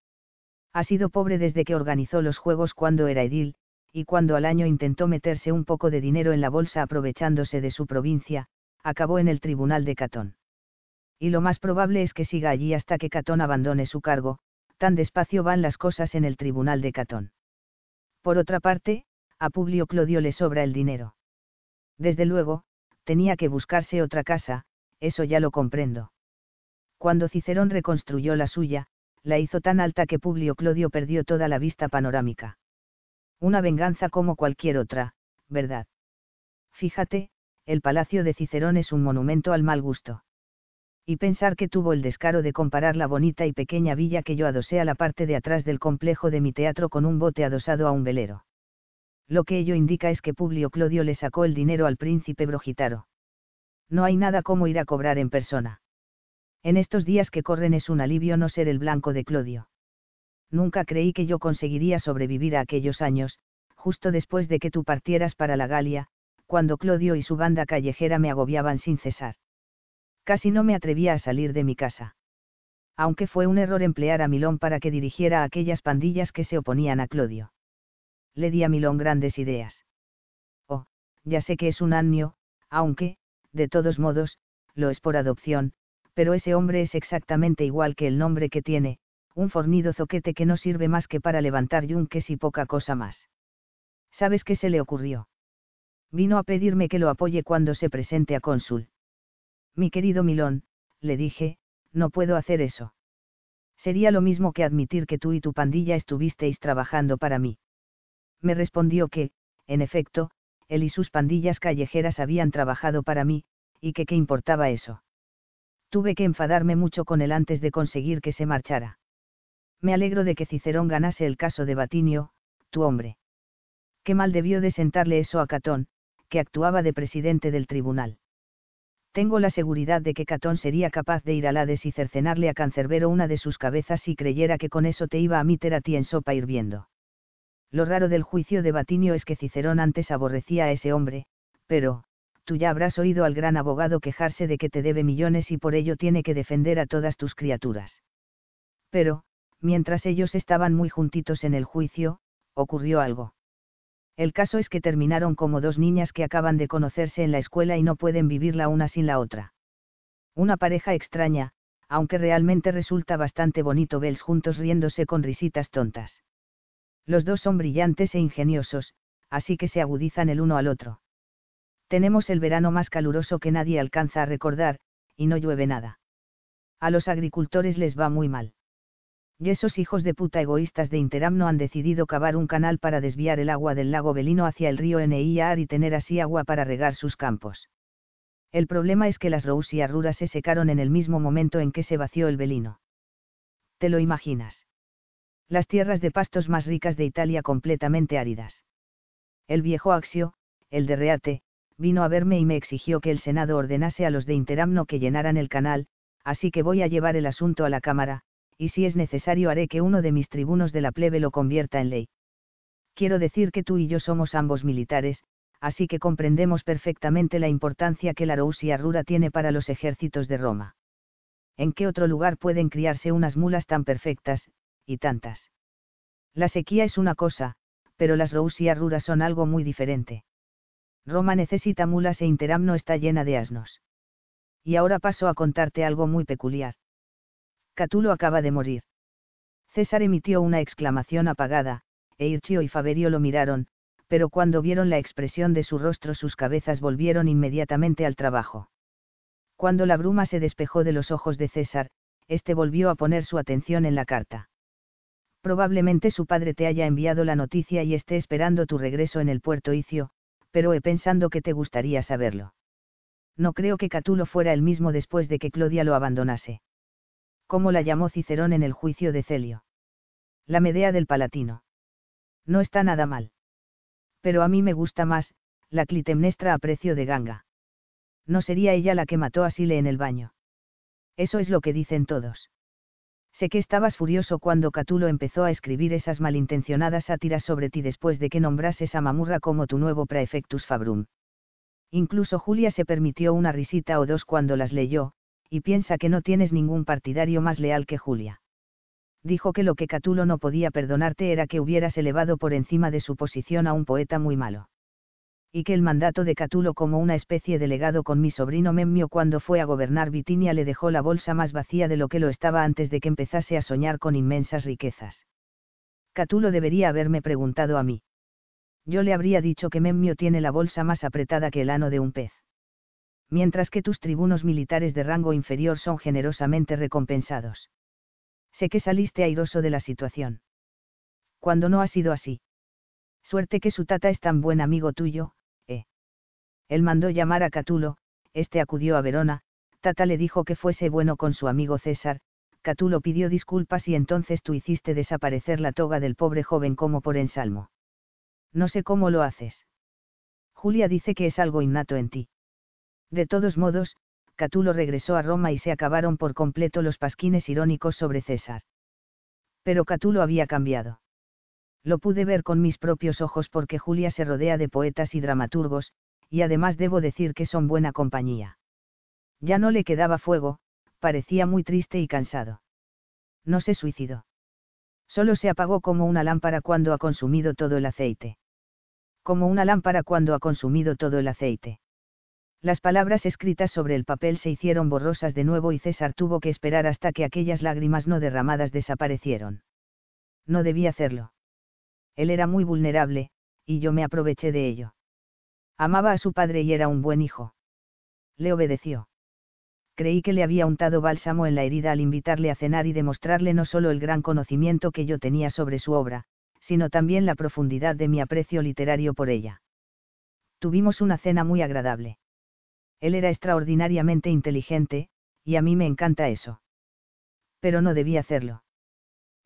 Ha sido pobre desde que organizó los juegos cuando era edil, y cuando al año intentó meterse un poco de dinero en la bolsa aprovechándose de su provincia, acabó en el tribunal de Catón y lo más probable es que siga allí hasta que Catón abandone su cargo, tan despacio van las cosas en el tribunal de Catón. Por otra parte, a Publio Clodio le sobra el dinero. Desde luego, tenía que buscarse otra casa, eso ya lo comprendo. Cuando Cicerón reconstruyó la suya, la hizo tan alta que Publio Clodio perdió toda la vista panorámica. Una venganza como cualquier otra, ¿verdad? Fíjate, el palacio de Cicerón es un monumento al mal gusto y pensar que tuvo el descaro de comparar la bonita y pequeña villa que yo adosé a la parte de atrás del complejo de mi teatro con un bote adosado a un velero. Lo que ello indica es que Publio Clodio le sacó el dinero al príncipe Brogitaro. No hay nada como ir a cobrar en persona. En estos días que corren es un alivio no ser el blanco de Clodio. Nunca creí que yo conseguiría sobrevivir a aquellos años, justo después de que tú partieras para la Galia, cuando Clodio y su banda callejera me agobiaban sin cesar. Casi no me atrevía a salir de mi casa. Aunque fue un error emplear a Milón para que dirigiera a aquellas pandillas que se oponían a Clodio. Le di a Milón grandes ideas. Oh, ya sé que es un año, aunque, de todos modos, lo es por adopción, pero ese hombre es exactamente igual que el nombre que tiene, un fornido zoquete que no sirve más que para levantar yunques y poca cosa más. ¿Sabes qué se le ocurrió? Vino a pedirme que lo apoye cuando se presente a cónsul. Mi querido Milón, le dije, no puedo hacer eso. Sería lo mismo que admitir que tú y tu pandilla estuvisteis trabajando para mí. Me respondió que, en efecto, él y sus pandillas callejeras habían trabajado para mí, y que qué importaba eso. Tuve que enfadarme mucho con él antes de conseguir que se marchara. Me alegro de que Cicerón ganase el caso de Batinio, tu hombre. Qué mal debió de sentarle eso a Catón, que actuaba de presidente del tribunal. Tengo la seguridad de que Catón sería capaz de ir al Hades y cercenarle a Cancerbero una de sus cabezas si creyera que con eso te iba a meter a ti en sopa hirviendo. Lo raro del juicio de Batinio es que Cicerón antes aborrecía a ese hombre, pero, tú ya habrás oído al gran abogado quejarse de que te debe millones y por ello tiene que defender a todas tus criaturas. Pero, mientras ellos estaban muy juntitos en el juicio, ocurrió algo. El caso es que terminaron como dos niñas que acaban de conocerse en la escuela y no pueden vivir la una sin la otra. Una pareja extraña, aunque realmente resulta bastante bonito verlos juntos riéndose con risitas tontas. Los dos son brillantes e ingeniosos, así que se agudizan el uno al otro. Tenemos el verano más caluroso que nadie alcanza a recordar, y no llueve nada. A los agricultores les va muy mal y esos hijos de puta egoístas de Interamno han decidido cavar un canal para desviar el agua del lago Belino hacia el río Neiar y tener así agua para regar sus campos. El problema es que las Rous y Arrura se secaron en el mismo momento en que se vació el Belino. ¿Te lo imaginas? Las tierras de pastos más ricas de Italia completamente áridas. El viejo Axio, el de Reate, vino a verme y me exigió que el Senado ordenase a los de Interamno que llenaran el canal, así que voy a llevar el asunto a la Cámara, y si es necesario haré que uno de mis tribunos de la plebe lo convierta en ley. Quiero decir que tú y yo somos ambos militares, así que comprendemos perfectamente la importancia que la Rousia Rura tiene para los ejércitos de Roma. ¿En qué otro lugar pueden criarse unas mulas tan perfectas, y tantas? La sequía es una cosa, pero las Rousia Rura son algo muy diferente. Roma necesita mulas e Interamno está llena de asnos. Y ahora paso a contarte algo muy peculiar. Catulo acaba de morir. César emitió una exclamación apagada, e Irchio y Faberio lo miraron, pero cuando vieron la expresión de su rostro sus cabezas volvieron inmediatamente al trabajo. Cuando la bruma se despejó de los ojos de César, éste volvió a poner su atención en la carta. Probablemente su padre te haya enviado la noticia y esté esperando tu regreso en el puerto Icio, pero he pensando que te gustaría saberlo. No creo que Catulo fuera el mismo después de que Clodia lo abandonase como la llamó Cicerón en el juicio de Celio. La Medea del Palatino. No está nada mal. Pero a mí me gusta más, la Clitemnestra a precio de ganga. No sería ella la que mató a Sile en el baño. Eso es lo que dicen todos. Sé que estabas furioso cuando Catulo empezó a escribir esas malintencionadas sátiras sobre ti después de que nombrases a Mamurra como tu nuevo praefectus fabrum. Incluso Julia se permitió una risita o dos cuando las leyó, y piensa que no tienes ningún partidario más leal que Julia. Dijo que lo que Catulo no podía perdonarte era que hubieras elevado por encima de su posición a un poeta muy malo. Y que el mandato de Catulo como una especie de legado con mi sobrino Memmio cuando fue a gobernar Bitinia le dejó la bolsa más vacía de lo que lo estaba antes de que empezase a soñar con inmensas riquezas. Catulo debería haberme preguntado a mí. Yo le habría dicho que Memmio tiene la bolsa más apretada que el ano de un pez mientras que tus tribunos militares de rango inferior son generosamente recompensados. Sé que saliste airoso de la situación. Cuando no ha sido así. Suerte que su tata es tan buen amigo tuyo, eh. Él mandó llamar a Catulo, este acudió a Verona, Tata le dijo que fuese bueno con su amigo César, Catulo pidió disculpas y entonces tú hiciste desaparecer la toga del pobre joven como por ensalmo. No sé cómo lo haces. Julia dice que es algo innato en ti. De todos modos, Catulo regresó a Roma y se acabaron por completo los pasquines irónicos sobre César. Pero Catulo había cambiado. Lo pude ver con mis propios ojos porque Julia se rodea de poetas y dramaturgos, y además debo decir que son buena compañía. Ya no le quedaba fuego, parecía muy triste y cansado. No se suicidó. Solo se apagó como una lámpara cuando ha consumido todo el aceite. Como una lámpara cuando ha consumido todo el aceite. Las palabras escritas sobre el papel se hicieron borrosas de nuevo y César tuvo que esperar hasta que aquellas lágrimas no derramadas desaparecieron. No debía hacerlo. Él era muy vulnerable, y yo me aproveché de ello. Amaba a su padre y era un buen hijo. Le obedeció. Creí que le había untado bálsamo en la herida al invitarle a cenar y demostrarle no solo el gran conocimiento que yo tenía sobre su obra, sino también la profundidad de mi aprecio literario por ella. Tuvimos una cena muy agradable. Él era extraordinariamente inteligente, y a mí me encanta eso. Pero no debía hacerlo.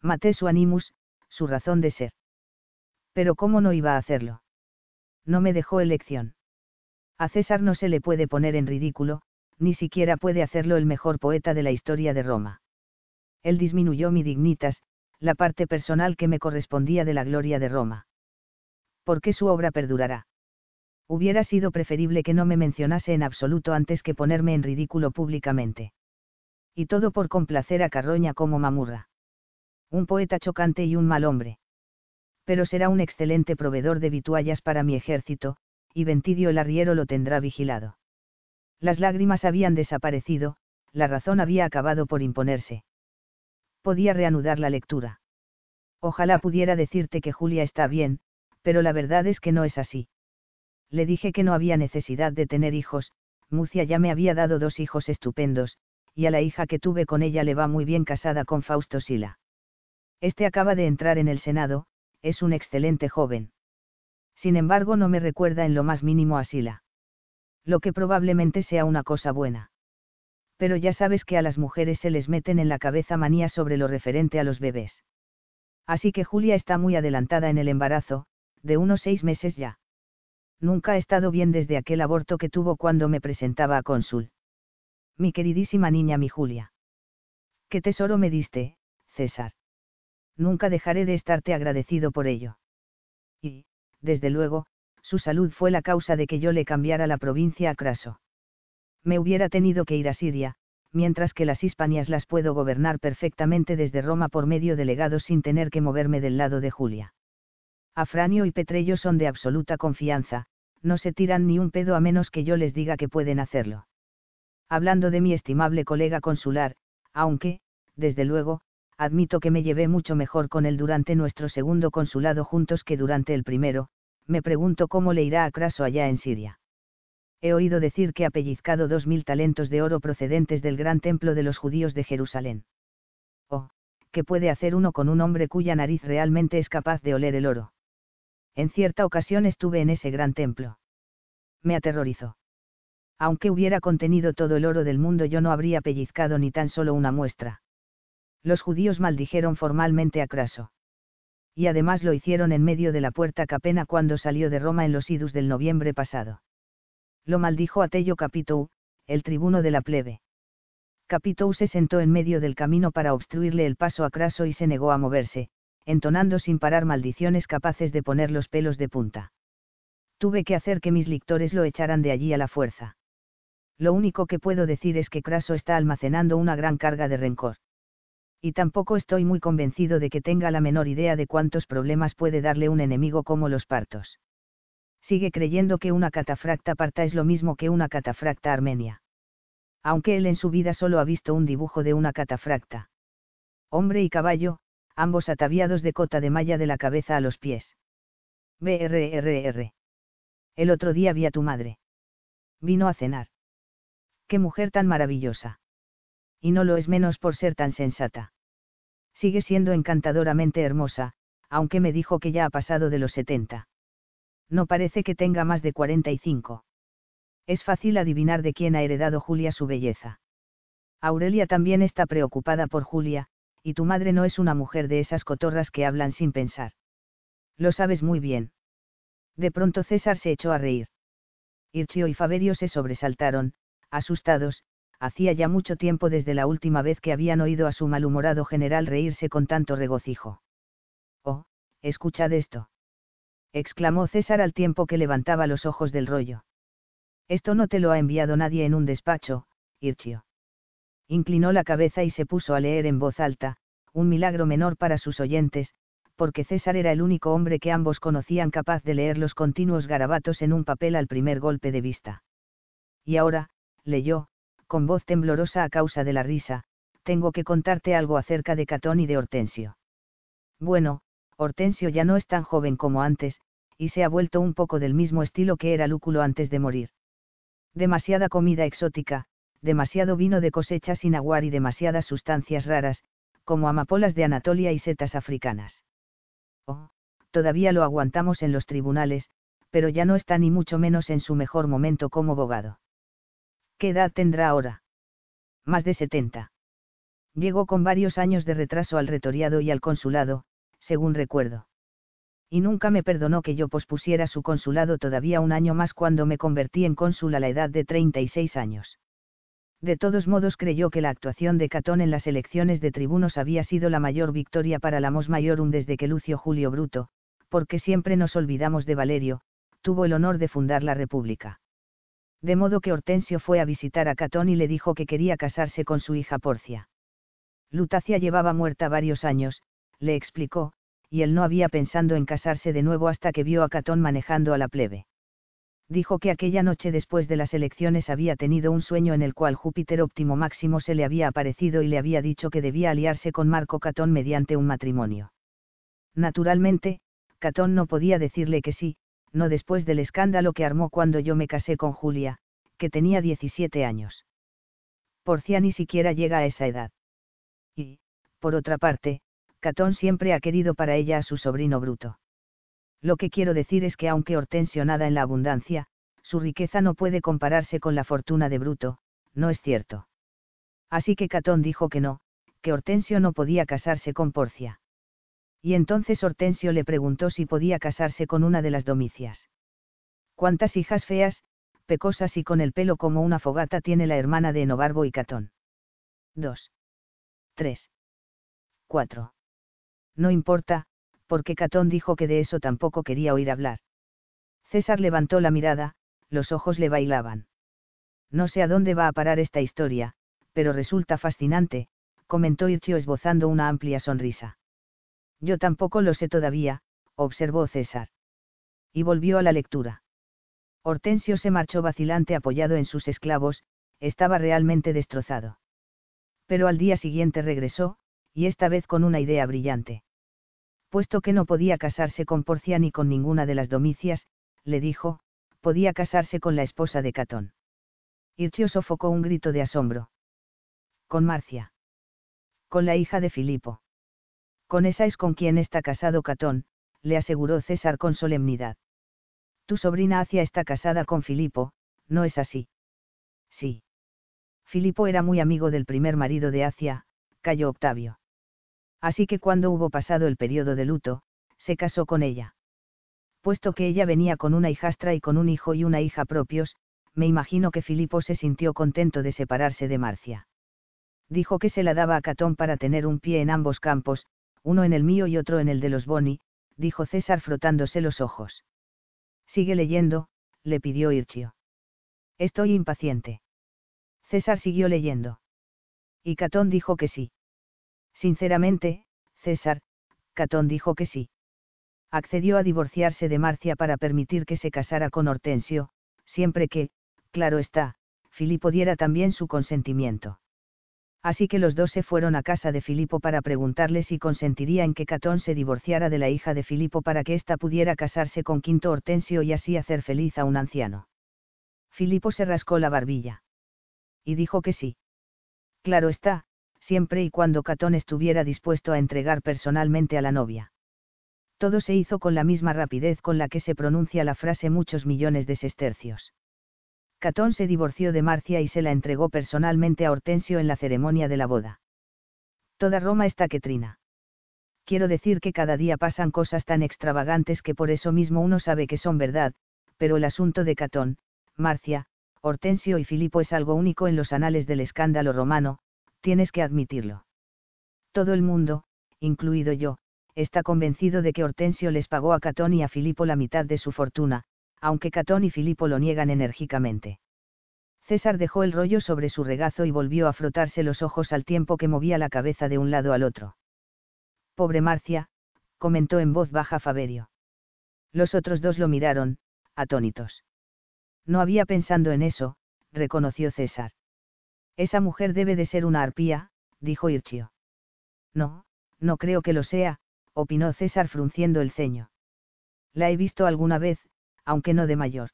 Maté su animus, su razón de ser. Pero ¿cómo no iba a hacerlo? No me dejó elección. A César no se le puede poner en ridículo, ni siquiera puede hacerlo el mejor poeta de la historia de Roma. Él disminuyó mi dignitas, la parte personal que me correspondía de la gloria de Roma. ¿Por qué su obra perdurará? Hubiera sido preferible que no me mencionase en absoluto antes que ponerme en ridículo públicamente. Y todo por complacer a Carroña como mamurra. Un poeta chocante y un mal hombre. Pero será un excelente proveedor de vituallas para mi ejército, y Ventidio el arriero lo tendrá vigilado. Las lágrimas habían desaparecido, la razón había acabado por imponerse. Podía reanudar la lectura. Ojalá pudiera decirte que Julia está bien, pero la verdad es que no es así. Le dije que no había necesidad de tener hijos, Mucia ya me había dado dos hijos estupendos, y a la hija que tuve con ella le va muy bien casada con Fausto Sila. Este acaba de entrar en el Senado, es un excelente joven. Sin embargo, no me recuerda en lo más mínimo a Sila. Lo que probablemente sea una cosa buena. Pero ya sabes que a las mujeres se les meten en la cabeza manías sobre lo referente a los bebés. Así que Julia está muy adelantada en el embarazo, de unos seis meses ya. Nunca ha estado bien desde aquel aborto que tuvo cuando me presentaba a cónsul. Mi queridísima niña mi Julia. Qué tesoro me diste, César. Nunca dejaré de estarte agradecido por ello. Y, desde luego, su salud fue la causa de que yo le cambiara la provincia a Craso. Me hubiera tenido que ir a Siria, mientras que las Hispanias las puedo gobernar perfectamente desde Roma por medio de legados sin tener que moverme del lado de Julia. Afranio y Petrello son de absoluta confianza, no se tiran ni un pedo a menos que yo les diga que pueden hacerlo. Hablando de mi estimable colega consular, aunque, desde luego, admito que me llevé mucho mejor con él durante nuestro segundo consulado juntos que durante el primero, me pregunto cómo le irá a Craso allá en Siria. He oído decir que ha pellizcado dos mil talentos de oro procedentes del gran templo de los judíos de Jerusalén. Oh, ¿qué puede hacer uno con un hombre cuya nariz realmente es capaz de oler el oro? En cierta ocasión estuve en ese gran templo. Me aterrorizó. Aunque hubiera contenido todo el oro del mundo yo no habría pellizcado ni tan solo una muestra. Los judíos maldijeron formalmente a Craso y además lo hicieron en medio de la puerta Capena cuando salió de Roma en los idus del noviembre pasado. Lo maldijo a Tello Capitou, el tribuno de la plebe. Capitou se sentó en medio del camino para obstruirle el paso a Craso y se negó a moverse, entonando sin parar maldiciones capaces de poner los pelos de punta. Tuve que hacer que mis lictores lo echaran de allí a la fuerza. Lo único que puedo decir es que Craso está almacenando una gran carga de rencor y tampoco estoy muy convencido de que tenga la menor idea de cuántos problemas puede darle un enemigo como los partos. Sigue creyendo que una catafracta parta es lo mismo que una catafracta armenia. Aunque él en su vida solo ha visto un dibujo de una catafracta. Hombre y caballo, ambos ataviados de cota de malla de la cabeza a los pies. BRRR. El otro día vi a tu madre. Vino a cenar. Qué mujer tan maravillosa. Y no lo es menos por ser tan sensata sigue siendo encantadoramente hermosa, aunque me dijo que ya ha pasado de los 70. No parece que tenga más de 45. Es fácil adivinar de quién ha heredado Julia su belleza. Aurelia también está preocupada por Julia, y tu madre no es una mujer de esas cotorras que hablan sin pensar. Lo sabes muy bien. De pronto César se echó a reír. Irchio y Faberio se sobresaltaron, asustados, hacía ya mucho tiempo desde la última vez que habían oído a su malhumorado general reírse con tanto regocijo. Oh, escuchad esto. exclamó César al tiempo que levantaba los ojos del rollo. Esto no te lo ha enviado nadie en un despacho, Irchio. Inclinó la cabeza y se puso a leer en voz alta, un milagro menor para sus oyentes, porque César era el único hombre que ambos conocían capaz de leer los continuos garabatos en un papel al primer golpe de vista. Y ahora, leyó, con voz temblorosa a causa de la risa, tengo que contarte algo acerca de Catón y de Hortensio. Bueno, Hortensio ya no es tan joven como antes, y se ha vuelto un poco del mismo estilo que era Lúculo antes de morir. Demasiada comida exótica, demasiado vino de cosecha sin aguar y demasiadas sustancias raras, como amapolas de Anatolia y setas africanas. Oh, todavía lo aguantamos en los tribunales, pero ya no está ni mucho menos en su mejor momento como abogado. ¿Qué edad tendrá ahora? Más de 70. Llegó con varios años de retraso al retoriado y al consulado, según recuerdo. Y nunca me perdonó que yo pospusiera su consulado todavía un año más cuando me convertí en cónsul a la edad de 36 años. De todos modos creyó que la actuación de Catón en las elecciones de tribunos había sido la mayor victoria para la Mos Maiorum desde que Lucio Julio Bruto, porque siempre nos olvidamos de Valerio, tuvo el honor de fundar la República. De modo que Hortensio fue a visitar a Catón y le dijo que quería casarse con su hija Porcia. Lutacia llevaba muerta varios años, le explicó, y él no había pensado en casarse de nuevo hasta que vio a Catón manejando a la plebe dijo que aquella noche después de las elecciones había tenido un sueño en el cual Júpiter óptimo máximo se le había aparecido y le había dicho que debía aliarse con Marco Catón mediante un matrimonio. Naturalmente, Catón no podía decirle que sí, no después del escándalo que armó cuando yo me casé con Julia, que tenía 17 años. Porcia ni siquiera llega a esa edad. Y, por otra parte, Catón siempre ha querido para ella a su sobrino Bruto. Lo que quiero decir es que aunque Hortensio nada en la abundancia, su riqueza no puede compararse con la fortuna de Bruto, no es cierto. Así que Catón dijo que no, que Hortensio no podía casarse con Porcia. Y entonces Hortensio le preguntó si podía casarse con una de las domicias. ¿Cuántas hijas feas, pecosas y con el pelo como una fogata tiene la hermana de Enobarbo y Catón? 2. 3. 4. No importa, porque Catón dijo que de eso tampoco quería oír hablar. César levantó la mirada, los ojos le bailaban. No sé a dónde va a parar esta historia, pero resulta fascinante, comentó Irchio esbozando una amplia sonrisa. Yo tampoco lo sé todavía, observó César. Y volvió a la lectura. Hortensio se marchó vacilante apoyado en sus esclavos, estaba realmente destrozado. Pero al día siguiente regresó, y esta vez con una idea brillante puesto que no podía casarse con Porcia ni con ninguna de las domicias, le dijo, podía casarse con la esposa de Catón. Irchio sofocó un grito de asombro. Con Marcia. Con la hija de Filipo. Con esa es con quien está casado Catón, le aseguró César con solemnidad. Tu sobrina Acia está casada con Filipo, ¿no es así? Sí. Filipo era muy amigo del primer marido de Acia, cayó Octavio así que cuando hubo pasado el periodo de luto, se casó con ella. Puesto que ella venía con una hijastra y con un hijo y una hija propios, me imagino que Filipo se sintió contento de separarse de Marcia. Dijo que se la daba a Catón para tener un pie en ambos campos, uno en el mío y otro en el de los Boni, dijo César frotándose los ojos. Sigue leyendo, le pidió Irchio. Estoy impaciente. César siguió leyendo. Y Catón dijo que sí. Sinceramente, César, Catón dijo que sí. Accedió a divorciarse de Marcia para permitir que se casara con Hortensio, siempre que, claro está, Filipo diera también su consentimiento. Así que los dos se fueron a casa de Filipo para preguntarle si consentiría en que Catón se divorciara de la hija de Filipo para que ésta pudiera casarse con Quinto Hortensio y así hacer feliz a un anciano. Filipo se rascó la barbilla. Y dijo que sí. Claro está, siempre y cuando Catón estuviera dispuesto a entregar personalmente a la novia. Todo se hizo con la misma rapidez con la que se pronuncia la frase muchos millones de sestercios. Catón se divorció de Marcia y se la entregó personalmente a Hortensio en la ceremonia de la boda. Toda Roma está que trina. Quiero decir que cada día pasan cosas tan extravagantes que por eso mismo uno sabe que son verdad, pero el asunto de Catón, Marcia, Hortensio y Filipo es algo único en los anales del escándalo romano, tienes que admitirlo. Todo el mundo, incluido yo, está convencido de que Hortensio les pagó a Catón y a Filipo la mitad de su fortuna, aunque Catón y Filipo lo niegan enérgicamente. César dejó el rollo sobre su regazo y volvió a frotarse los ojos al tiempo que movía la cabeza de un lado al otro. Pobre Marcia, comentó en voz baja Faberio. Los otros dos lo miraron, atónitos. No había pensado en eso, reconoció César. Esa mujer debe de ser una arpía, dijo Irchio. No, no creo que lo sea, opinó César frunciendo el ceño. La he visto alguna vez, aunque no de mayor.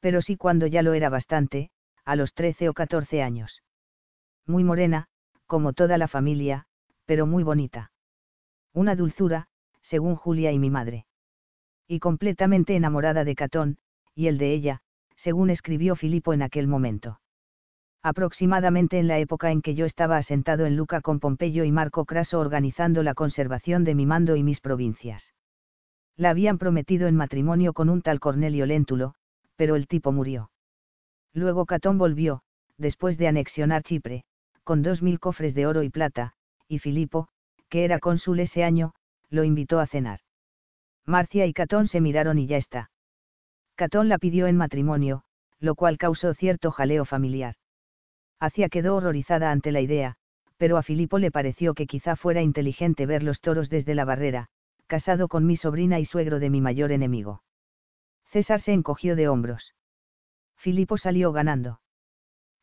Pero sí cuando ya lo era bastante, a los trece o catorce años. Muy morena, como toda la familia, pero muy bonita. Una dulzura, según Julia y mi madre. Y completamente enamorada de Catón, y el de ella, según escribió Filipo en aquel momento aproximadamente en la época en que yo estaba asentado en Luca con Pompeyo y Marco Craso organizando la conservación de mi mando y mis provincias. La habían prometido en matrimonio con un tal Cornelio Léntulo, pero el tipo murió. Luego Catón volvió, después de anexionar Chipre, con dos mil cofres de oro y plata, y Filipo, que era cónsul ese año, lo invitó a cenar. Marcia y Catón se miraron y ya está. Catón la pidió en matrimonio, lo cual causó cierto jaleo familiar. Hacia quedó horrorizada ante la idea, pero a Filipo le pareció que quizá fuera inteligente ver los toros desde la barrera, casado con mi sobrina y suegro de mi mayor enemigo. César se encogió de hombros. Filipo salió ganando.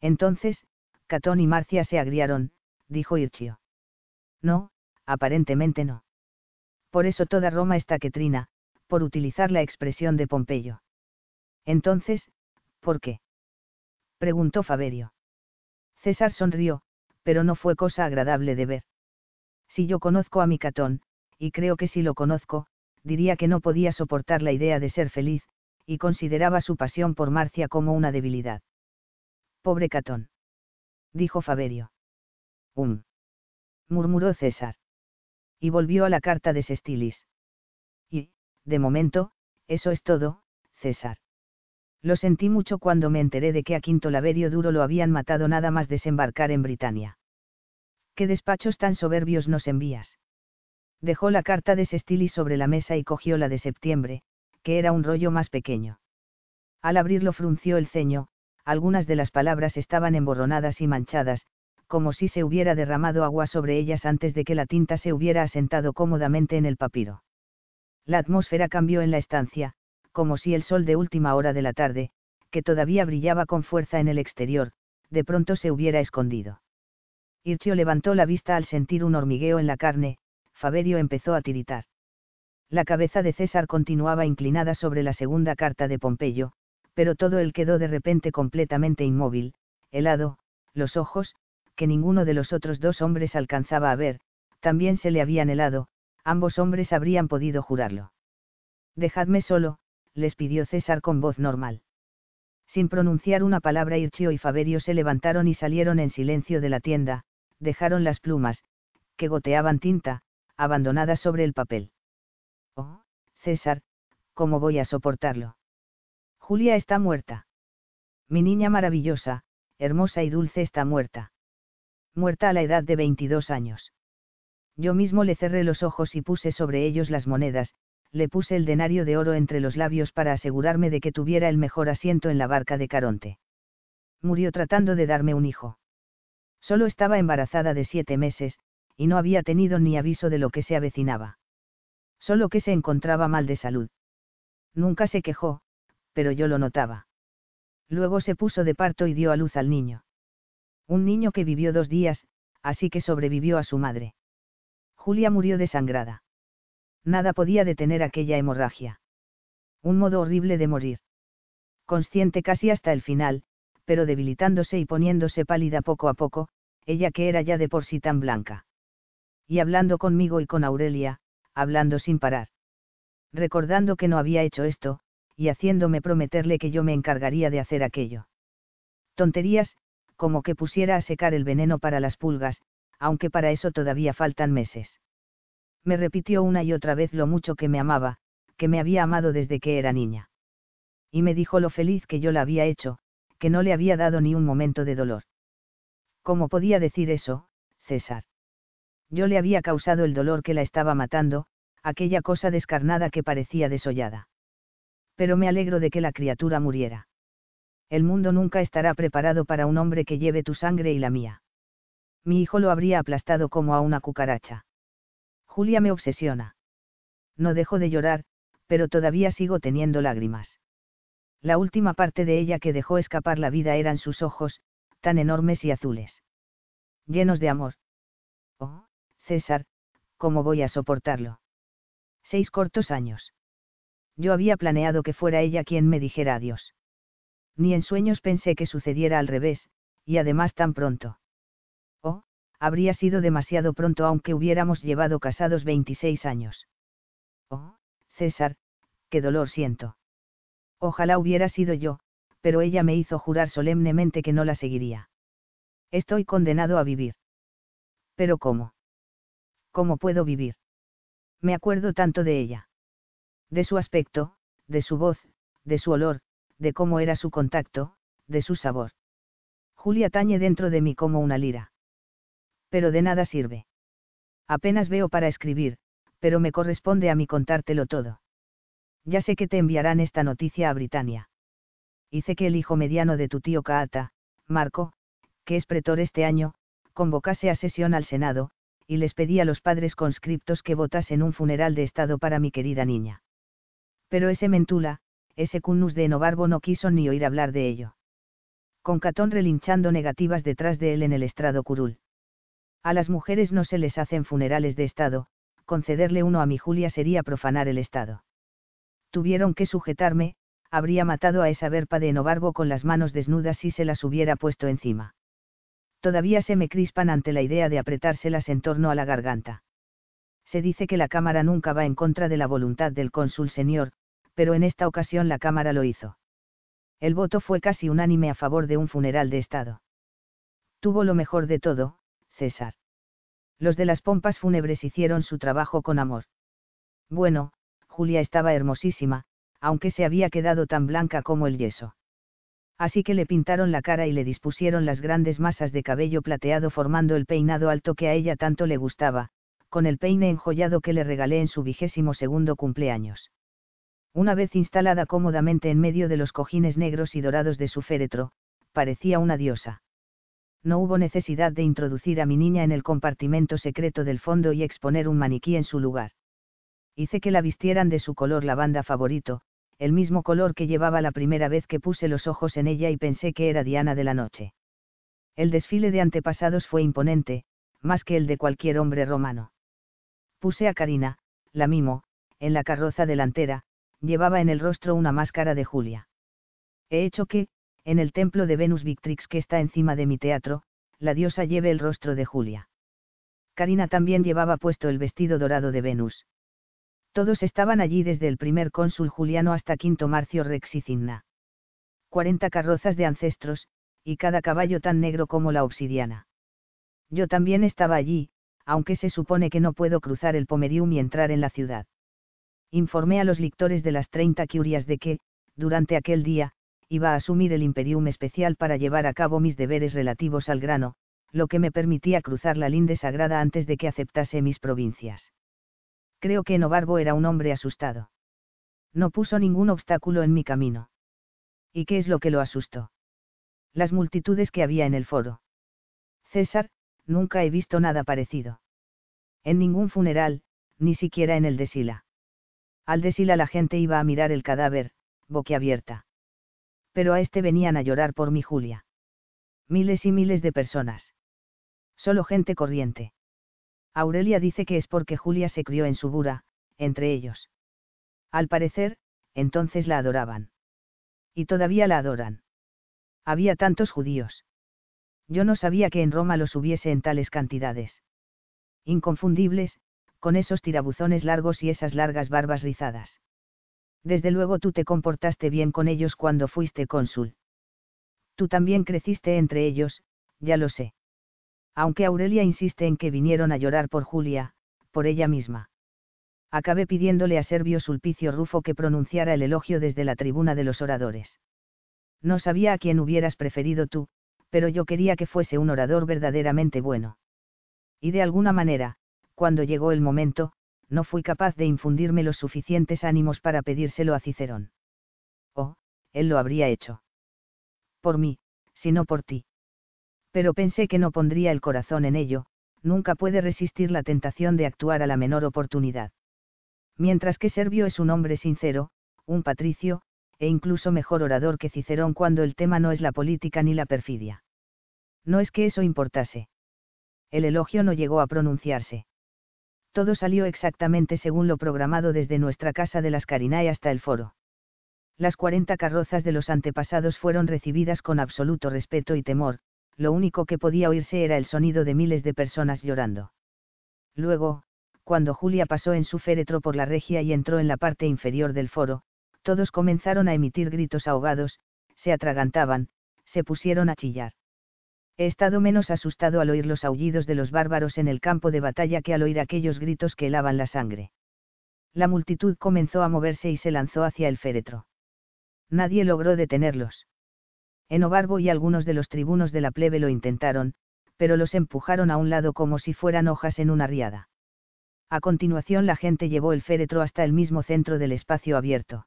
Entonces, Catón y Marcia se agriaron, dijo Irchio. No, aparentemente no. Por eso toda Roma está quetrina, por utilizar la expresión de Pompeyo. Entonces, ¿por qué? preguntó Faberio. César sonrió, pero no fue cosa agradable de ver. Si yo conozco a mi Catón, y creo que si lo conozco, diría que no podía soportar la idea de ser feliz, y consideraba su pasión por Marcia como una debilidad. Pobre Catón. Dijo Faberio. Um. murmuró César. Y volvió a la carta de Sestilis. Y, de momento, eso es todo, César. Lo sentí mucho cuando me enteré de que a Quinto Laverio Duro lo habían matado nada más desembarcar en Britania. ¿Qué despachos tan soberbios nos envías? Dejó la carta de Sestilis sobre la mesa y cogió la de septiembre, que era un rollo más pequeño. Al abrirlo frunció el ceño, algunas de las palabras estaban emborronadas y manchadas, como si se hubiera derramado agua sobre ellas antes de que la tinta se hubiera asentado cómodamente en el papiro. La atmósfera cambió en la estancia, como si el sol de última hora de la tarde, que todavía brillaba con fuerza en el exterior, de pronto se hubiera escondido. Irchio levantó la vista al sentir un hormigueo en la carne, Faberio empezó a tiritar. La cabeza de César continuaba inclinada sobre la segunda carta de Pompeyo, pero todo él quedó de repente completamente inmóvil, helado, los ojos, que ninguno de los otros dos hombres alcanzaba a ver, también se le habían helado, ambos hombres habrían podido jurarlo. Dejadme solo, les pidió César con voz normal. Sin pronunciar una palabra Irchio y Faberio se levantaron y salieron en silencio de la tienda, dejaron las plumas, que goteaban tinta, abandonadas sobre el papel. Oh, César, ¿cómo voy a soportarlo? Julia está muerta. Mi niña maravillosa, hermosa y dulce está muerta. Muerta a la edad de 22 años. Yo mismo le cerré los ojos y puse sobre ellos las monedas, le puse el denario de oro entre los labios para asegurarme de que tuviera el mejor asiento en la barca de Caronte. Murió tratando de darme un hijo. Solo estaba embarazada de siete meses, y no había tenido ni aviso de lo que se avecinaba. Solo que se encontraba mal de salud. Nunca se quejó, pero yo lo notaba. Luego se puso de parto y dio a luz al niño. Un niño que vivió dos días, así que sobrevivió a su madre. Julia murió desangrada. Nada podía detener aquella hemorragia. Un modo horrible de morir. Consciente casi hasta el final, pero debilitándose y poniéndose pálida poco a poco, ella que era ya de por sí tan blanca. Y hablando conmigo y con Aurelia, hablando sin parar. Recordando que no había hecho esto, y haciéndome prometerle que yo me encargaría de hacer aquello. Tonterías, como que pusiera a secar el veneno para las pulgas, aunque para eso todavía faltan meses me repitió una y otra vez lo mucho que me amaba, que me había amado desde que era niña. Y me dijo lo feliz que yo la había hecho, que no le había dado ni un momento de dolor. ¿Cómo podía decir eso, César? Yo le había causado el dolor que la estaba matando, aquella cosa descarnada que parecía desollada. Pero me alegro de que la criatura muriera. El mundo nunca estará preparado para un hombre que lleve tu sangre y la mía. Mi hijo lo habría aplastado como a una cucaracha. Julia me obsesiona. No dejo de llorar, pero todavía sigo teniendo lágrimas. La última parte de ella que dejó escapar la vida eran sus ojos, tan enormes y azules. Llenos de amor. Oh, César, ¿cómo voy a soportarlo? Seis cortos años. Yo había planeado que fuera ella quien me dijera adiós. Ni en sueños pensé que sucediera al revés, y además tan pronto. Habría sido demasiado pronto aunque hubiéramos llevado casados 26 años. Oh, César, qué dolor siento. Ojalá hubiera sido yo, pero ella me hizo jurar solemnemente que no la seguiría. Estoy condenado a vivir. ¿Pero cómo? ¿Cómo puedo vivir? Me acuerdo tanto de ella. De su aspecto, de su voz, de su olor, de cómo era su contacto, de su sabor. Julia tañe dentro de mí como una lira. Pero de nada sirve. Apenas veo para escribir, pero me corresponde a mí contártelo todo. Ya sé que te enviarán esta noticia a Britania. Hice que el hijo mediano de tu tío Kaata, Marco, que es pretor este año, convocase a sesión al Senado, y les pedí a los padres conscriptos que votasen un funeral de Estado para mi querida niña. Pero ese Mentula, ese Cunnus de Enobarbo no quiso ni oír hablar de ello. Con Catón relinchando negativas detrás de él en el estrado curul. A las mujeres no se les hacen funerales de Estado, concederle uno a mi Julia sería profanar el Estado. Tuvieron que sujetarme, habría matado a esa verpa de Enobarbo con las manos desnudas si se las hubiera puesto encima. Todavía se me crispan ante la idea de apretárselas en torno a la garganta. Se dice que la Cámara nunca va en contra de la voluntad del cónsul señor, pero en esta ocasión la Cámara lo hizo. El voto fue casi unánime a favor de un funeral de Estado. Tuvo lo mejor de todo, César. Los de las pompas fúnebres hicieron su trabajo con amor. Bueno, Julia estaba hermosísima, aunque se había quedado tan blanca como el yeso. Así que le pintaron la cara y le dispusieron las grandes masas de cabello plateado formando el peinado alto que a ella tanto le gustaba, con el peine enjollado que le regalé en su vigésimo segundo cumpleaños. Una vez instalada cómodamente en medio de los cojines negros y dorados de su féretro, parecía una diosa. No hubo necesidad de introducir a mi niña en el compartimento secreto del fondo y exponer un maniquí en su lugar. Hice que la vistieran de su color lavanda favorito, el mismo color que llevaba la primera vez que puse los ojos en ella y pensé que era Diana de la noche. El desfile de antepasados fue imponente, más que el de cualquier hombre romano. Puse a Karina, la mimo, en la carroza delantera, llevaba en el rostro una máscara de Julia. He hecho que, en el templo de Venus Victrix que está encima de mi teatro, la diosa lleve el rostro de Julia. Karina también llevaba puesto el vestido dorado de Venus. Todos estaban allí desde el primer cónsul Juliano hasta Quinto Marcio Rex y Cinna. Cuarenta carrozas de ancestros, y cada caballo tan negro como la obsidiana. Yo también estaba allí, aunque se supone que no puedo cruzar el Pomerium y entrar en la ciudad. Informé a los lictores de las treinta curias de que, durante aquel día, iba a asumir el imperium especial para llevar a cabo mis deberes relativos al grano, lo que me permitía cruzar la linde sagrada antes de que aceptase mis provincias. Creo que Novarbo era un hombre asustado. No puso ningún obstáculo en mi camino. ¿Y qué es lo que lo asustó? Las multitudes que había en el foro. César, nunca he visto nada parecido. En ningún funeral, ni siquiera en el de Sila. Al de Sila la gente iba a mirar el cadáver, boquiabierta. Pero a este venían a llorar por mi Julia. Miles y miles de personas. Solo gente corriente. Aurelia dice que es porque Julia se crió en Subura, entre ellos. Al parecer, entonces la adoraban. Y todavía la adoran. Había tantos judíos. Yo no sabía que en Roma los hubiese en tales cantidades. Inconfundibles, con esos tirabuzones largos y esas largas barbas rizadas. Desde luego tú te comportaste bien con ellos cuando fuiste cónsul. Tú también creciste entre ellos, ya lo sé aunque Aurelia insiste en que vinieron a llorar por Julia, por ella misma. Acabé pidiéndole a Servio Sulpicio Rufo que pronunciara el elogio desde la tribuna de los oradores. No sabía a quién hubieras preferido tú, pero yo quería que fuese un orador verdaderamente bueno. Y de alguna manera, cuando llegó el momento, no fui capaz de infundirme los suficientes ánimos para pedírselo a Cicerón. Oh, él lo habría hecho. Por mí, si no por ti pero pensé que no pondría el corazón en ello, nunca puede resistir la tentación de actuar a la menor oportunidad. Mientras que Servio es un hombre sincero, un patricio, e incluso mejor orador que Cicerón cuando el tema no es la política ni la perfidia. No es que eso importase. El elogio no llegó a pronunciarse. Todo salió exactamente según lo programado desde nuestra casa de las Carinae hasta el foro. Las cuarenta carrozas de los antepasados fueron recibidas con absoluto respeto y temor, lo único que podía oírse era el sonido de miles de personas llorando. Luego, cuando Julia pasó en su féretro por la regia y entró en la parte inferior del foro, todos comenzaron a emitir gritos ahogados, se atragantaban, se pusieron a chillar. He estado menos asustado al oír los aullidos de los bárbaros en el campo de batalla que al oír aquellos gritos que helaban la sangre. La multitud comenzó a moverse y se lanzó hacia el féretro. Nadie logró detenerlos. Enobarbo y algunos de los tribunos de la plebe lo intentaron, pero los empujaron a un lado como si fueran hojas en una riada. A continuación la gente llevó el féretro hasta el mismo centro del espacio abierto.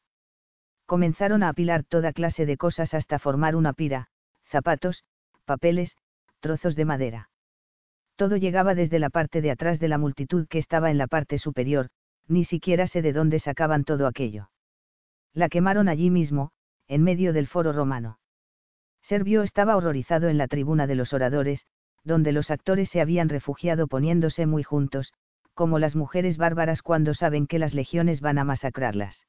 Comenzaron a apilar toda clase de cosas hasta formar una pira, zapatos, papeles, trozos de madera. Todo llegaba desde la parte de atrás de la multitud que estaba en la parte superior, ni siquiera sé de dónde sacaban todo aquello. La quemaron allí mismo, en medio del foro romano. Servio estaba horrorizado en la tribuna de los oradores, donde los actores se habían refugiado poniéndose muy juntos, como las mujeres bárbaras cuando saben que las legiones van a masacrarlas.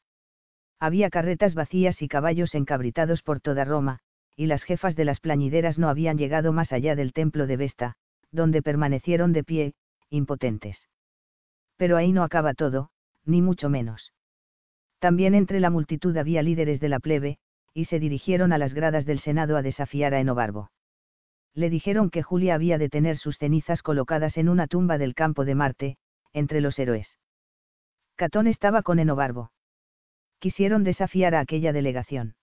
Había carretas vacías y caballos encabritados por toda Roma, y las jefas de las plañideras no habían llegado más allá del templo de Vesta, donde permanecieron de pie, impotentes. Pero ahí no acaba todo, ni mucho menos. También entre la multitud había líderes de la plebe, y se dirigieron a las gradas del Senado a desafiar a Enobarbo. Le dijeron que Julia había de tener sus cenizas colocadas en una tumba del campo de Marte, entre los héroes. Catón estaba con Enobarbo. Quisieron desafiar a aquella delegación.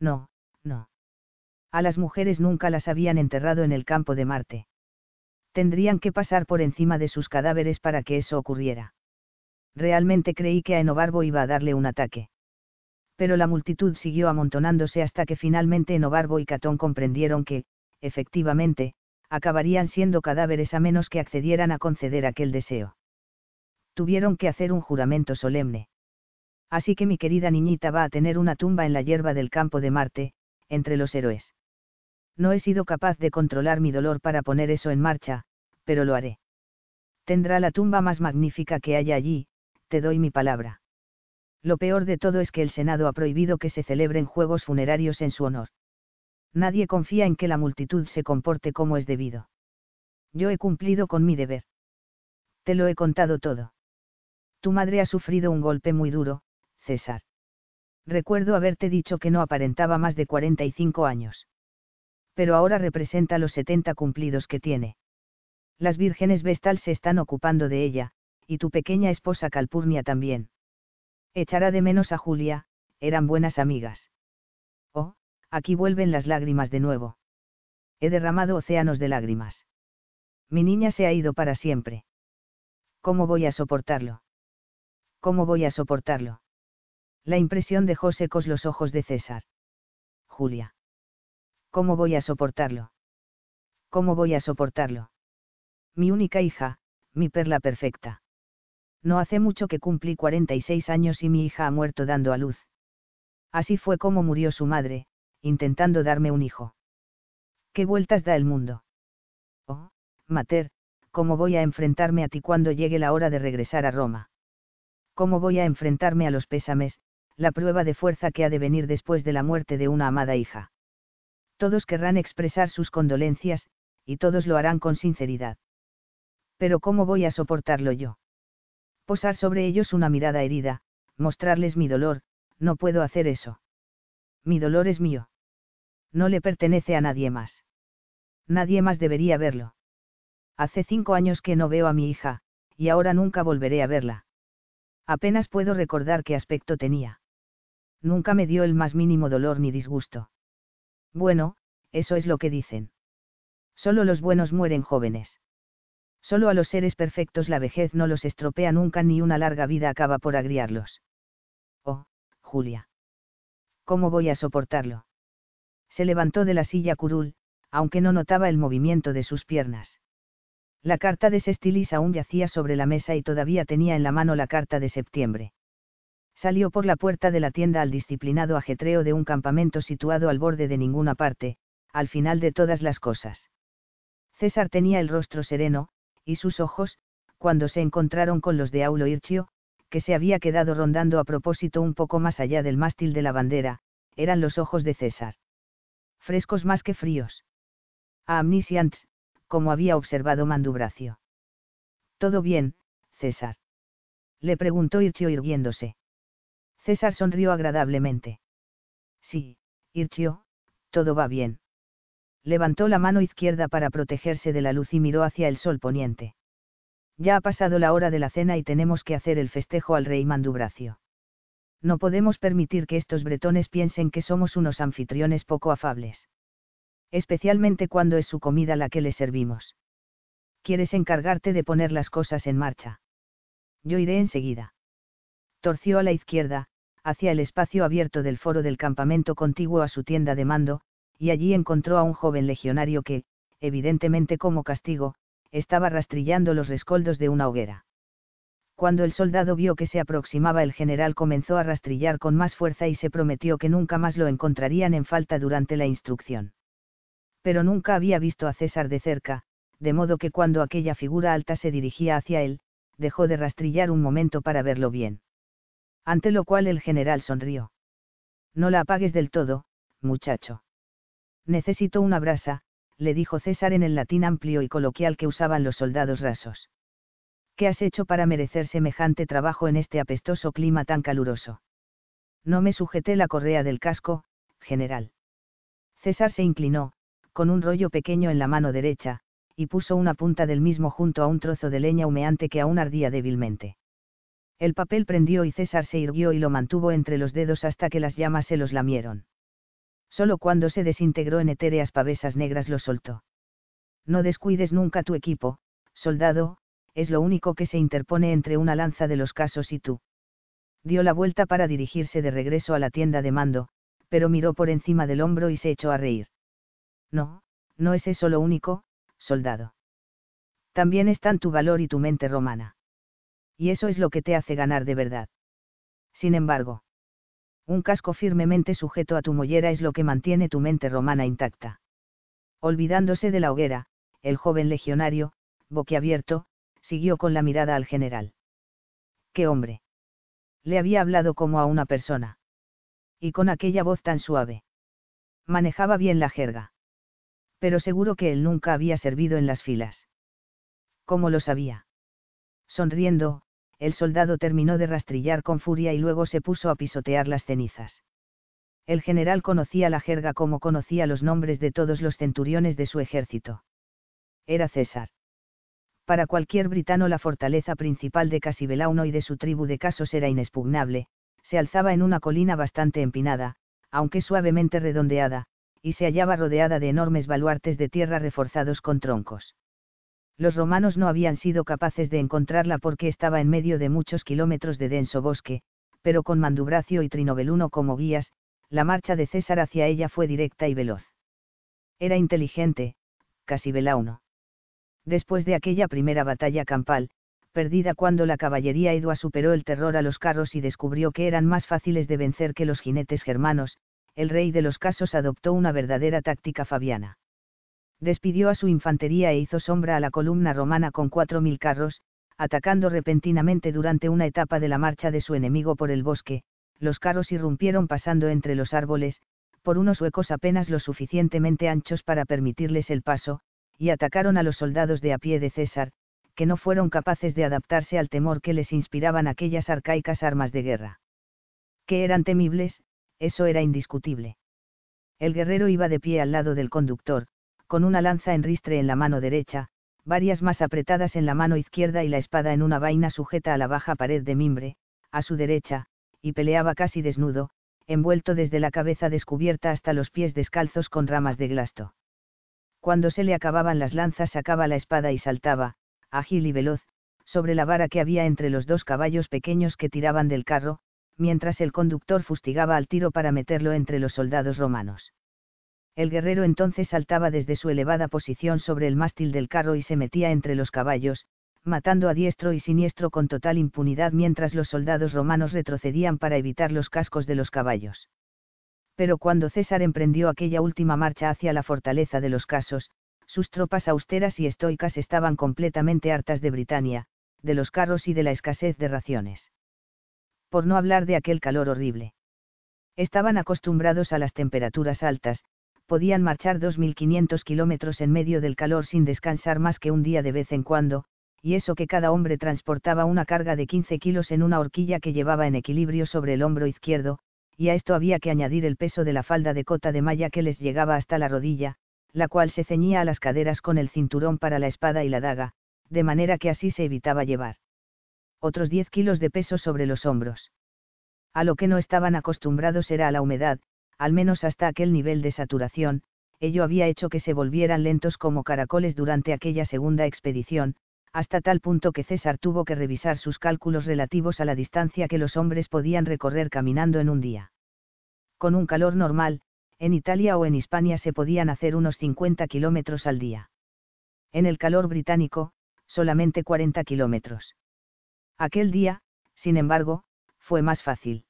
No, no. A las mujeres nunca las habían enterrado en el campo de Marte. Tendrían que pasar por encima de sus cadáveres para que eso ocurriera. Realmente creí que a Enobarbo iba a darle un ataque. Pero la multitud siguió amontonándose hasta que finalmente Enobarbo y Catón comprendieron que, efectivamente, acabarían siendo cadáveres a menos que accedieran a conceder aquel deseo tuvieron que hacer un juramento solemne. Así que mi querida niñita va a tener una tumba en la hierba del campo de Marte, entre los héroes. No he sido capaz de controlar mi dolor para poner eso en marcha, pero lo haré. Tendrá la tumba más magnífica que haya allí, te doy mi palabra. Lo peor de todo es que el Senado ha prohibido que se celebren juegos funerarios en su honor. Nadie confía en que la multitud se comporte como es debido. Yo he cumplido con mi deber. Te lo he contado todo. Tu madre ha sufrido un golpe muy duro, César. Recuerdo haberte dicho que no aparentaba más de 45 años. Pero ahora representa los 70 cumplidos que tiene. Las vírgenes Vestal se están ocupando de ella, y tu pequeña esposa Calpurnia también. Echará de menos a Julia, eran buenas amigas. Oh, aquí vuelven las lágrimas de nuevo. He derramado océanos de lágrimas. Mi niña se ha ido para siempre. ¿Cómo voy a soportarlo? ¿Cómo voy a soportarlo? La impresión dejó secos los ojos de César. Julia. ¿Cómo voy a soportarlo? ¿Cómo voy a soportarlo? Mi única hija, mi perla perfecta. No hace mucho que cumplí 46 años y mi hija ha muerto dando a luz. Así fue como murió su madre, intentando darme un hijo. ¿Qué vueltas da el mundo? Oh, Mater, ¿cómo voy a enfrentarme a ti cuando llegue la hora de regresar a Roma? ¿Cómo voy a enfrentarme a los pésames, la prueba de fuerza que ha de venir después de la muerte de una amada hija? Todos querrán expresar sus condolencias, y todos lo harán con sinceridad. Pero ¿cómo voy a soportarlo yo? Posar sobre ellos una mirada herida, mostrarles mi dolor, no puedo hacer eso. Mi dolor es mío. No le pertenece a nadie más. Nadie más debería verlo. Hace cinco años que no veo a mi hija, y ahora nunca volveré a verla. Apenas puedo recordar qué aspecto tenía. Nunca me dio el más mínimo dolor ni disgusto. Bueno, eso es lo que dicen. Solo los buenos mueren jóvenes. Solo a los seres perfectos la vejez no los estropea nunca ni una larga vida acaba por agriarlos. Oh, Julia. ¿Cómo voy a soportarlo? Se levantó de la silla curul, aunque no notaba el movimiento de sus piernas. La carta de Sestilis aún yacía sobre la mesa y todavía tenía en la mano la carta de septiembre. Salió por la puerta de la tienda al disciplinado ajetreo de un campamento situado al borde de ninguna parte, al final de todas las cosas. César tenía el rostro sereno, y sus ojos, cuando se encontraron con los de Aulo Irchio, que se había quedado rondando a propósito un poco más allá del mástil de la bandera, eran los ojos de César. Frescos más que fríos. A Amnisiants, como había observado Mandubracio. ¿Todo bien, César? Le preguntó Irchio irguiéndose. César sonrió agradablemente. Sí, Irchio, todo va bien. Levantó la mano izquierda para protegerse de la luz y miró hacia el sol poniente. Ya ha pasado la hora de la cena y tenemos que hacer el festejo al rey Mandubracio. No podemos permitir que estos bretones piensen que somos unos anfitriones poco afables. Especialmente cuando es su comida la que les servimos. ¿Quieres encargarte de poner las cosas en marcha? Yo iré enseguida. Torció a la izquierda, hacia el espacio abierto del foro del campamento contiguo a su tienda de mando, y allí encontró a un joven legionario que, evidentemente como castigo, estaba rastrillando los rescoldos de una hoguera. Cuando el soldado vio que se aproximaba el general comenzó a rastrillar con más fuerza y se prometió que nunca más lo encontrarían en falta durante la instrucción. Pero nunca había visto a César de cerca, de modo que cuando aquella figura alta se dirigía hacia él, dejó de rastrillar un momento para verlo bien. Ante lo cual el general sonrió. No la apagues del todo, muchacho. Necesito una brasa, le dijo César en el latín amplio y coloquial que usaban los soldados rasos. ¿Qué has hecho para merecer semejante trabajo en este apestoso clima tan caluroso? No me sujeté la correa del casco, general. César se inclinó, con un rollo pequeño en la mano derecha, y puso una punta del mismo junto a un trozo de leña humeante que aún ardía débilmente. El papel prendió y César se irguió y lo mantuvo entre los dedos hasta que las llamas se los lamieron. Solo cuando se desintegró en etéreas pavesas negras lo soltó. No descuides nunca tu equipo, soldado, es lo único que se interpone entre una lanza de los casos y tú. Dio la vuelta para dirigirse de regreso a la tienda de mando, pero miró por encima del hombro y se echó a reír. No, no es eso lo único, soldado. También están tu valor y tu mente romana. Y eso es lo que te hace ganar de verdad. Sin embargo, un casco firmemente sujeto a tu mollera es lo que mantiene tu mente romana intacta. Olvidándose de la hoguera, el joven legionario, boquiabierto, siguió con la mirada al general. ¡Qué hombre! Le había hablado como a una persona. Y con aquella voz tan suave. Manejaba bien la jerga. Pero seguro que él nunca había servido en las filas. ¿Cómo lo sabía? Sonriendo, el soldado terminó de rastrillar con furia y luego se puso a pisotear las cenizas. El general conocía la jerga como conocía los nombres de todos los centuriones de su ejército. Era César. Para cualquier britano la fortaleza principal de Casibelauno y de su tribu de Casos era inexpugnable, se alzaba en una colina bastante empinada, aunque suavemente redondeada, y se hallaba rodeada de enormes baluartes de tierra reforzados con troncos los romanos no habían sido capaces de encontrarla porque estaba en medio de muchos kilómetros de denso bosque, pero con Mandubracio y Trinobeluno como guías, la marcha de César hacia ella fue directa y veloz. Era inteligente, casi velauno. Después de aquella primera batalla campal, perdida cuando la caballería edua superó el terror a los carros y descubrió que eran más fáciles de vencer que los jinetes germanos, el rey de los casos adoptó una verdadera táctica fabiana despidió a su infantería e hizo sombra a la columna romana con cuatro mil carros, atacando repentinamente durante una etapa de la marcha de su enemigo por el bosque, los carros irrumpieron pasando entre los árboles, por unos huecos apenas lo suficientemente anchos para permitirles el paso, y atacaron a los soldados de a pie de César, que no fueron capaces de adaptarse al temor que les inspiraban aquellas arcaicas armas de guerra. Que eran temibles, eso era indiscutible. El guerrero iba de pie al lado del conductor, con una lanza en ristre en la mano derecha, varias más apretadas en la mano izquierda y la espada en una vaina sujeta a la baja pared de mimbre, a su derecha, y peleaba casi desnudo, envuelto desde la cabeza descubierta hasta los pies descalzos con ramas de glasto. Cuando se le acababan las lanzas sacaba la espada y saltaba, ágil y veloz, sobre la vara que había entre los dos caballos pequeños que tiraban del carro, mientras el conductor fustigaba al tiro para meterlo entre los soldados romanos. El guerrero entonces saltaba desde su elevada posición sobre el mástil del carro y se metía entre los caballos, matando a diestro y siniestro con total impunidad mientras los soldados romanos retrocedían para evitar los cascos de los caballos. Pero cuando César emprendió aquella última marcha hacia la fortaleza de los casos, sus tropas austeras y estoicas estaban completamente hartas de Britania, de los carros y de la escasez de raciones. Por no hablar de aquel calor horrible. Estaban acostumbrados a las temperaturas altas, podían marchar 2.500 kilómetros en medio del calor sin descansar más que un día de vez en cuando, y eso que cada hombre transportaba una carga de 15 kilos en una horquilla que llevaba en equilibrio sobre el hombro izquierdo, y a esto había que añadir el peso de la falda de cota de malla que les llegaba hasta la rodilla, la cual se ceñía a las caderas con el cinturón para la espada y la daga, de manera que así se evitaba llevar otros 10 kilos de peso sobre los hombros. A lo que no estaban acostumbrados era a la humedad, al menos hasta aquel nivel de saturación, ello había hecho que se volvieran lentos como caracoles durante aquella segunda expedición, hasta tal punto que César tuvo que revisar sus cálculos relativos a la distancia que los hombres podían recorrer caminando en un día. Con un calor normal, en Italia o en Hispania se podían hacer unos 50 kilómetros al día. En el calor británico, solamente 40 kilómetros. Aquel día, sin embargo, fue más fácil.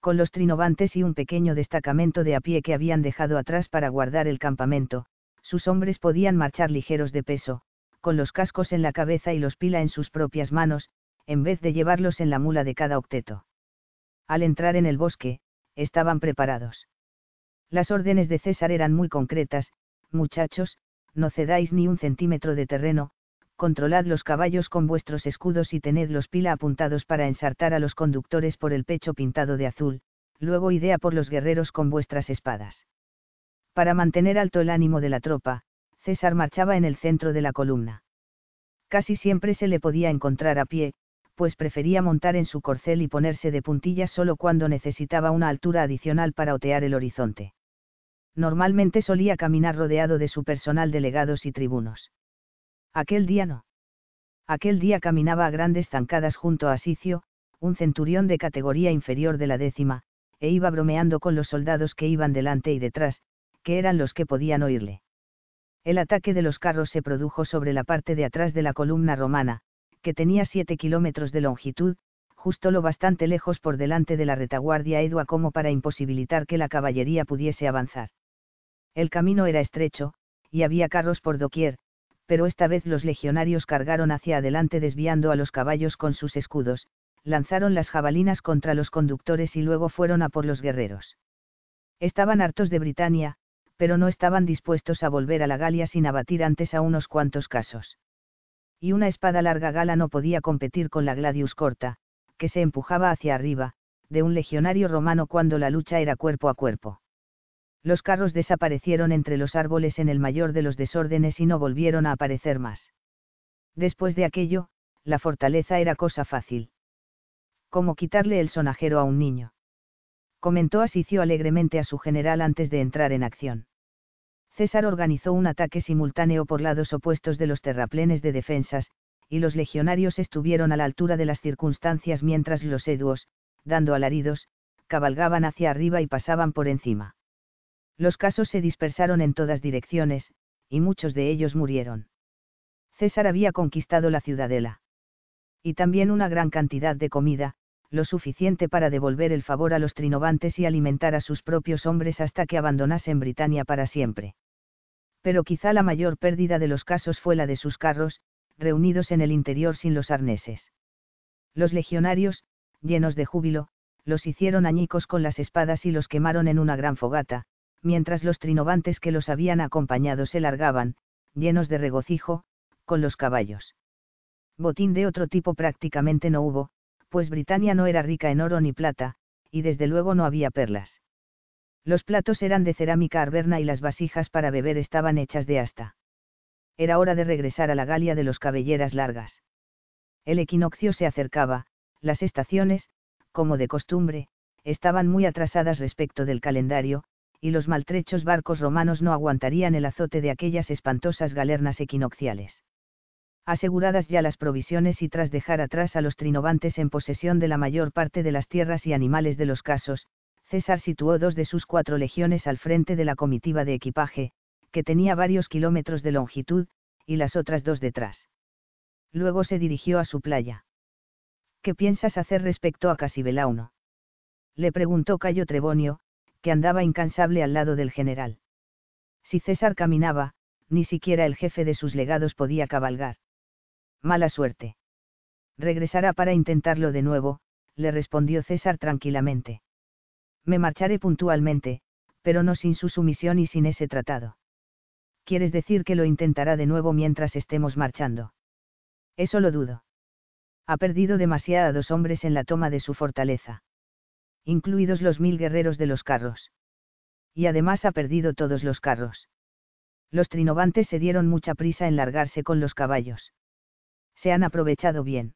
Con los trinovantes y un pequeño destacamento de a pie que habían dejado atrás para guardar el campamento, sus hombres podían marchar ligeros de peso, con los cascos en la cabeza y los pila en sus propias manos, en vez de llevarlos en la mula de cada octeto. Al entrar en el bosque, estaban preparados. Las órdenes de César eran muy concretas, muchachos, no cedáis ni un centímetro de terreno, controlad los caballos con vuestros escudos y tened los pila apuntados para ensartar a los conductores por el pecho pintado de azul, luego idea por los guerreros con vuestras espadas. Para mantener alto el ánimo de la tropa, César marchaba en el centro de la columna. Casi siempre se le podía encontrar a pie, pues prefería montar en su corcel y ponerse de puntillas solo cuando necesitaba una altura adicional para otear el horizonte. Normalmente solía caminar rodeado de su personal delegados y tribunos. Aquel día no. Aquel día caminaba a grandes zancadas junto a Sicio, un centurión de categoría inferior de la décima, e iba bromeando con los soldados que iban delante y detrás, que eran los que podían oírle. El ataque de los carros se produjo sobre la parte de atrás de la columna romana, que tenía siete kilómetros de longitud, justo lo bastante lejos por delante de la retaguardia Edua como para imposibilitar que la caballería pudiese avanzar. El camino era estrecho, y había carros por doquier, pero esta vez los legionarios cargaron hacia adelante desviando a los caballos con sus escudos, lanzaron las jabalinas contra los conductores y luego fueron a por los guerreros. Estaban hartos de Britania, pero no estaban dispuestos a volver a la Galia sin abatir antes a unos cuantos casos. Y una espada larga gala no podía competir con la gladius corta, que se empujaba hacia arriba, de un legionario romano cuando la lucha era cuerpo a cuerpo. Los carros desaparecieron entre los árboles en el mayor de los desórdenes y no volvieron a aparecer más. Después de aquello, la fortaleza era cosa fácil. Como quitarle el sonajero a un niño. Comentó Asicio alegremente a su general antes de entrar en acción. César organizó un ataque simultáneo por lados opuestos de los terraplenes de defensas, y los legionarios estuvieron a la altura de las circunstancias mientras los eduos, dando alaridos, cabalgaban hacia arriba y pasaban por encima. Los casos se dispersaron en todas direcciones, y muchos de ellos murieron. César había conquistado la ciudadela. Y también una gran cantidad de comida, lo suficiente para devolver el favor a los trinovantes y alimentar a sus propios hombres hasta que abandonasen Britania para siempre. Pero quizá la mayor pérdida de los casos fue la de sus carros, reunidos en el interior sin los arneses. Los legionarios, llenos de júbilo, los hicieron añicos con las espadas y los quemaron en una gran fogata, mientras los trinovantes que los habían acompañado se largaban, llenos de regocijo, con los caballos. Botín de otro tipo prácticamente no hubo, pues Britania no era rica en oro ni plata, y desde luego no había perlas. Los platos eran de cerámica arberna y las vasijas para beber estaban hechas de asta. Era hora de regresar a la Galia de los cabelleras largas. El equinoccio se acercaba, las estaciones, como de costumbre, estaban muy atrasadas respecto del calendario, y los maltrechos barcos romanos no aguantarían el azote de aquellas espantosas galernas equinocciales. Aseguradas ya las provisiones y tras dejar atrás a los trinovantes en posesión de la mayor parte de las tierras y animales de los casos, César situó dos de sus cuatro legiones al frente de la comitiva de equipaje, que tenía varios kilómetros de longitud, y las otras dos detrás. Luego se dirigió a su playa. ¿Qué piensas hacer respecto a Casibelauno? Le preguntó Cayo Trebonio, que andaba incansable al lado del general. Si César caminaba, ni siquiera el jefe de sus legados podía cabalgar. Mala suerte. Regresará para intentarlo de nuevo, le respondió César tranquilamente. Me marcharé puntualmente, pero no sin su sumisión y sin ese tratado. ¿Quieres decir que lo intentará de nuevo mientras estemos marchando? Eso lo dudo. Ha perdido demasiados hombres en la toma de su fortaleza incluidos los mil guerreros de los carros. Y además ha perdido todos los carros. Los trinovantes se dieron mucha prisa en largarse con los caballos. Se han aprovechado bien.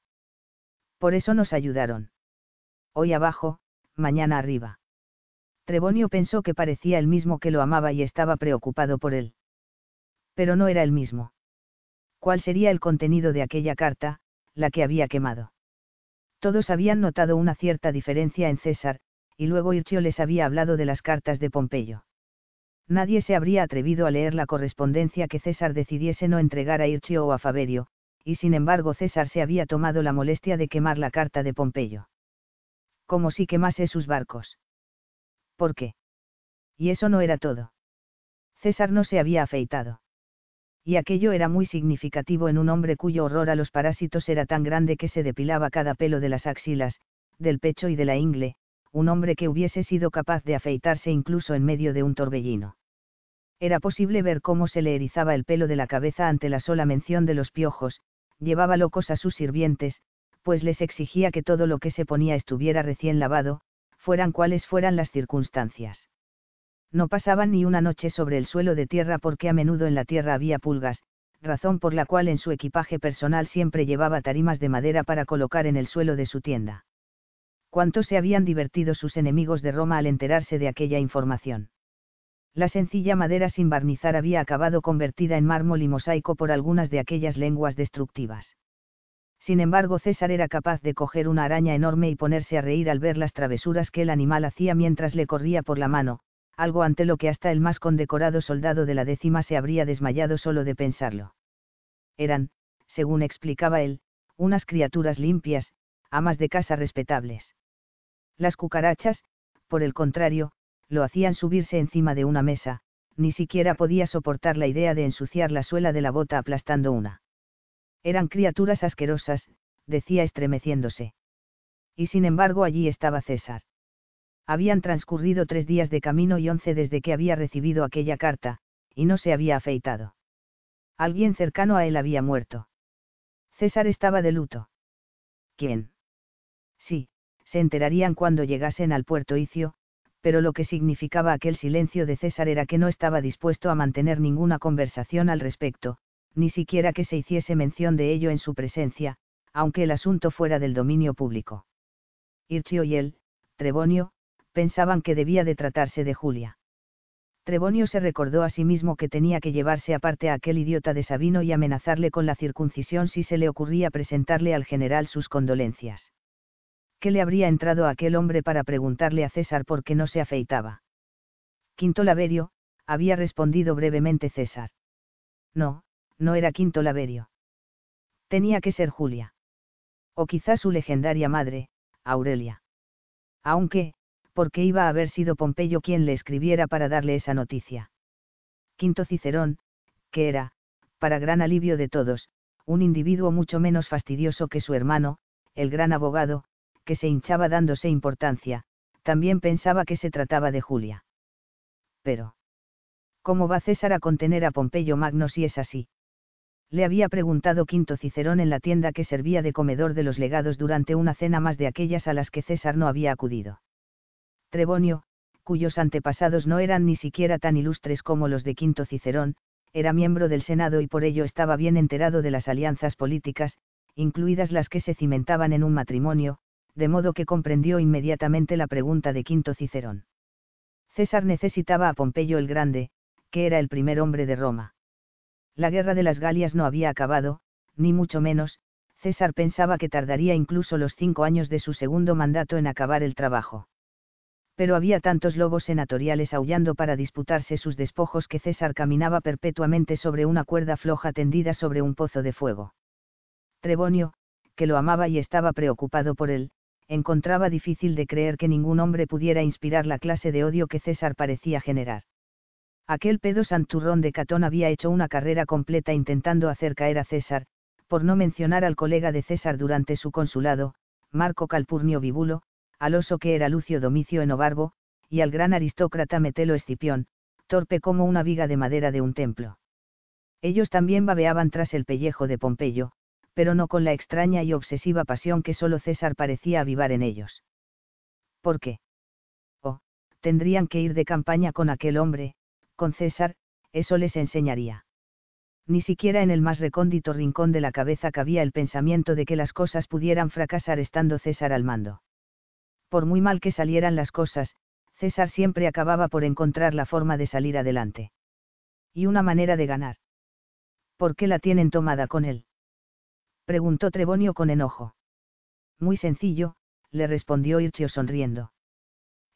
Por eso nos ayudaron. Hoy abajo, mañana arriba. Trebonio pensó que parecía el mismo que lo amaba y estaba preocupado por él. Pero no era el mismo. ¿Cuál sería el contenido de aquella carta, la que había quemado? Todos habían notado una cierta diferencia en César, y luego Irchio les había hablado de las cartas de Pompeyo. Nadie se habría atrevido a leer la correspondencia que César decidiese no entregar a Irchio o a Faberio, y sin embargo César se había tomado la molestia de quemar la carta de Pompeyo. Como si quemase sus barcos. ¿Por qué? Y eso no era todo. César no se había afeitado. Y aquello era muy significativo en un hombre cuyo horror a los parásitos era tan grande que se depilaba cada pelo de las axilas, del pecho y de la ingle, un hombre que hubiese sido capaz de afeitarse incluso en medio de un torbellino. Era posible ver cómo se le erizaba el pelo de la cabeza ante la sola mención de los piojos, llevaba locos a sus sirvientes, pues les exigía que todo lo que se ponía estuviera recién lavado, fueran cuales fueran las circunstancias. No pasaban ni una noche sobre el suelo de tierra porque a menudo en la tierra había pulgas, razón por la cual en su equipaje personal siempre llevaba tarimas de madera para colocar en el suelo de su tienda. Cuánto se habían divertido sus enemigos de Roma al enterarse de aquella información. La sencilla madera sin barnizar había acabado convertida en mármol y mosaico por algunas de aquellas lenguas destructivas. Sin embargo, César era capaz de coger una araña enorme y ponerse a reír al ver las travesuras que el animal hacía mientras le corría por la mano, algo ante lo que hasta el más condecorado soldado de la décima se habría desmayado solo de pensarlo. Eran, según explicaba él, unas criaturas limpias, amas de casa respetables. Las cucarachas, por el contrario, lo hacían subirse encima de una mesa, ni siquiera podía soportar la idea de ensuciar la suela de la bota aplastando una. Eran criaturas asquerosas, decía estremeciéndose. Y sin embargo allí estaba César. Habían transcurrido tres días de camino y once desde que había recibido aquella carta, y no se había afeitado. Alguien cercano a él había muerto. César estaba de luto. ¿Quién? Sí, se enterarían cuando llegasen al puerto Icio, pero lo que significaba aquel silencio de César era que no estaba dispuesto a mantener ninguna conversación al respecto, ni siquiera que se hiciese mención de ello en su presencia, aunque el asunto fuera del dominio público. Irchio y él, Trebonio, pensaban que debía de tratarse de Julia. Trebonio se recordó a sí mismo que tenía que llevarse aparte a aquel idiota de Sabino y amenazarle con la circuncisión si se le ocurría presentarle al general sus condolencias. ¿Qué le habría entrado a aquel hombre para preguntarle a César por qué no se afeitaba? Quinto Laverio, había respondido brevemente César. No, no era Quinto Laverio. Tenía que ser Julia. O quizás su legendaria madre, Aurelia. Aunque, porque iba a haber sido Pompeyo quien le escribiera para darle esa noticia. Quinto Cicerón, que era, para gran alivio de todos, un individuo mucho menos fastidioso que su hermano, el gran abogado, que se hinchaba dándose importancia, también pensaba que se trataba de Julia. Pero. ¿Cómo va César a contener a Pompeyo Magno si es así? Le había preguntado Quinto Cicerón en la tienda que servía de comedor de los legados durante una cena más de aquellas a las que César no había acudido. Trebonio, cuyos antepasados no eran ni siquiera tan ilustres como los de Quinto Cicerón, era miembro del Senado y por ello estaba bien enterado de las alianzas políticas, incluidas las que se cimentaban en un matrimonio, de modo que comprendió inmediatamente la pregunta de Quinto Cicerón. César necesitaba a Pompeyo el Grande, que era el primer hombre de Roma. La guerra de las Galias no había acabado, ni mucho menos, César pensaba que tardaría incluso los cinco años de su segundo mandato en acabar el trabajo. Pero había tantos lobos senatoriales aullando para disputarse sus despojos que César caminaba perpetuamente sobre una cuerda floja tendida sobre un pozo de fuego. Trebonio, que lo amaba y estaba preocupado por él, encontraba difícil de creer que ningún hombre pudiera inspirar la clase de odio que César parecía generar. Aquel pedo santurrón de Catón había hecho una carrera completa intentando hacer caer a César, por no mencionar al colega de César durante su consulado, Marco Calpurnio Vibulo, al oso que era Lucio Domicio Enobarbo, y al gran aristócrata Metelo Escipión, torpe como una viga de madera de un templo. Ellos también babeaban tras el pellejo de Pompeyo, pero no con la extraña y obsesiva pasión que solo César parecía avivar en ellos. ¿Por qué? Oh, tendrían que ir de campaña con aquel hombre, con César, eso les enseñaría. Ni siquiera en el más recóndito rincón de la cabeza cabía el pensamiento de que las cosas pudieran fracasar estando César al mando. Por muy mal que salieran las cosas, César siempre acababa por encontrar la forma de salir adelante. Y una manera de ganar. ¿Por qué la tienen tomada con él? Preguntó Trebonio con enojo. Muy sencillo, le respondió Irchio sonriendo.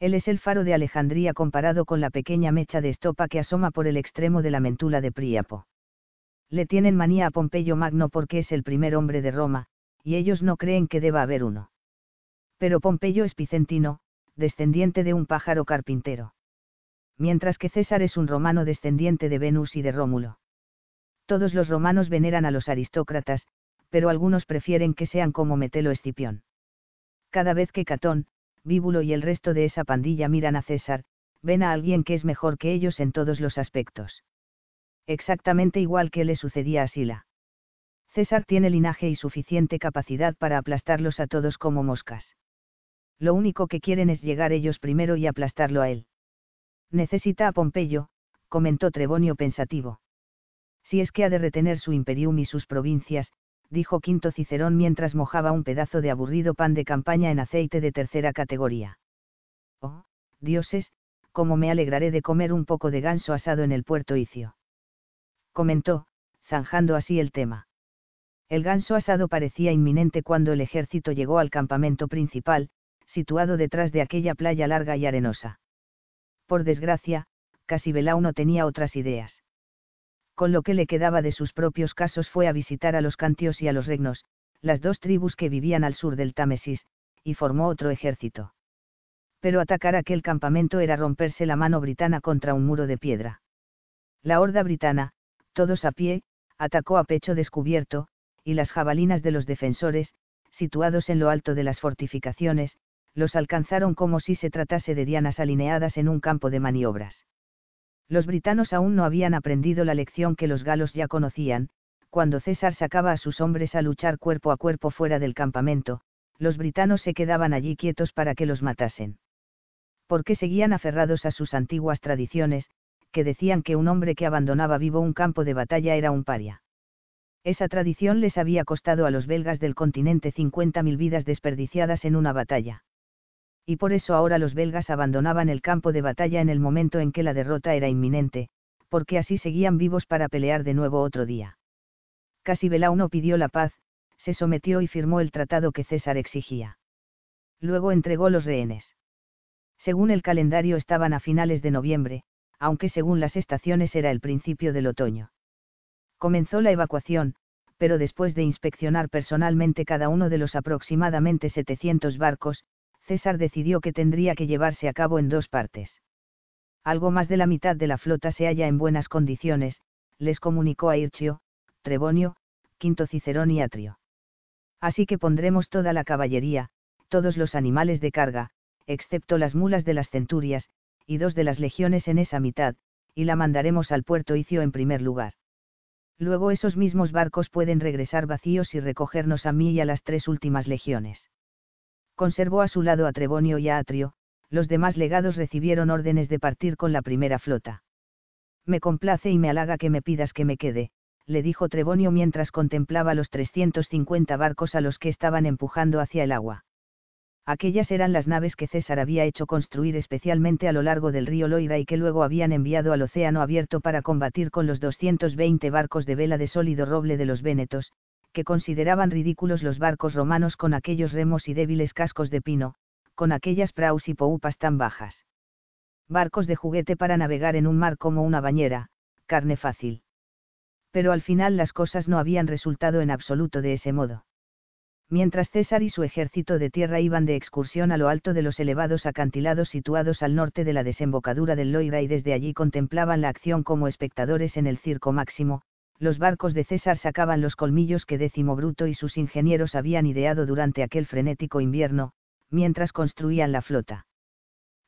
Él es el faro de Alejandría comparado con la pequeña mecha de estopa que asoma por el extremo de la mentula de Príapo. Le tienen manía a Pompeyo Magno porque es el primer hombre de Roma, y ellos no creen que deba haber uno. Pero Pompeyo es picentino, descendiente de un pájaro carpintero. Mientras que César es un romano descendiente de Venus y de Rómulo. Todos los romanos veneran a los aristócratas, pero algunos prefieren que sean como Metelo Escipión. Cada vez que Catón, Bíbulo y el resto de esa pandilla miran a César, ven a alguien que es mejor que ellos en todos los aspectos. Exactamente igual que le sucedía a Sila. César tiene linaje y suficiente capacidad para aplastarlos a todos como moscas. Lo único que quieren es llegar ellos primero y aplastarlo a él. Necesita a Pompeyo, comentó Trebonio pensativo. Si es que ha de retener su imperium y sus provincias, dijo Quinto Cicerón mientras mojaba un pedazo de aburrido pan de campaña en aceite de tercera categoría. Oh, dioses, cómo me alegraré de comer un poco de ganso asado en el puerto Icio. Comentó, zanjando así el tema. El ganso asado parecía inminente cuando el ejército llegó al campamento principal, situado detrás de aquella playa larga y arenosa. Por desgracia, Casibelao no tenía otras ideas con lo que le quedaba de sus propios casos fue a visitar a los cantios y a los regnos, las dos tribus que vivían al sur del Támesis, y formó otro ejército. Pero atacar aquel campamento era romperse la mano britana contra un muro de piedra. La horda britana, todos a pie, atacó a pecho descubierto, y las jabalinas de los defensores, situados en lo alto de las fortificaciones, los alcanzaron como si se tratase de dianas alineadas en un campo de maniobras. Los britanos aún no habían aprendido la lección que los galos ya conocían, cuando César sacaba a sus hombres a luchar cuerpo a cuerpo fuera del campamento, los britanos se quedaban allí quietos para que los matasen. Porque seguían aferrados a sus antiguas tradiciones, que decían que un hombre que abandonaba vivo un campo de batalla era un paria. Esa tradición les había costado a los belgas del continente 50.000 vidas desperdiciadas en una batalla y por eso ahora los belgas abandonaban el campo de batalla en el momento en que la derrota era inminente, porque así seguían vivos para pelear de nuevo otro día. Casi Belauno pidió la paz, se sometió y firmó el tratado que César exigía. Luego entregó los rehenes. Según el calendario estaban a finales de noviembre, aunque según las estaciones era el principio del otoño. Comenzó la evacuación, pero después de inspeccionar personalmente cada uno de los aproximadamente 700 barcos, César decidió que tendría que llevarse a cabo en dos partes. Algo más de la mitad de la flota se halla en buenas condiciones, les comunicó a Irchio, Trebonio, Quinto Cicerón y Atrio. Así que pondremos toda la caballería, todos los animales de carga, excepto las mulas de las centurias, y dos de las legiones en esa mitad, y la mandaremos al puerto Icio en primer lugar. Luego esos mismos barcos pueden regresar vacíos y recogernos a mí y a las tres últimas legiones conservó a su lado a Trebonio y a Atrio, los demás legados recibieron órdenes de partir con la primera flota. Me complace y me halaga que me pidas que me quede, le dijo Trebonio mientras contemplaba los 350 barcos a los que estaban empujando hacia el agua. Aquellas eran las naves que César había hecho construir especialmente a lo largo del río Loira y que luego habían enviado al océano abierto para combatir con los 220 barcos de vela de sólido roble de los Vénetos, que consideraban ridículos los barcos romanos con aquellos remos y débiles cascos de pino, con aquellas praus y poupas tan bajas. Barcos de juguete para navegar en un mar como una bañera, carne fácil. Pero al final las cosas no habían resultado en absoluto de ese modo. Mientras César y su ejército de tierra iban de excursión a lo alto de los elevados acantilados situados al norte de la desembocadura del Loira y desde allí contemplaban la acción como espectadores en el circo máximo, los barcos de César sacaban los colmillos que Décimo Bruto y sus ingenieros habían ideado durante aquel frenético invierno, mientras construían la flota.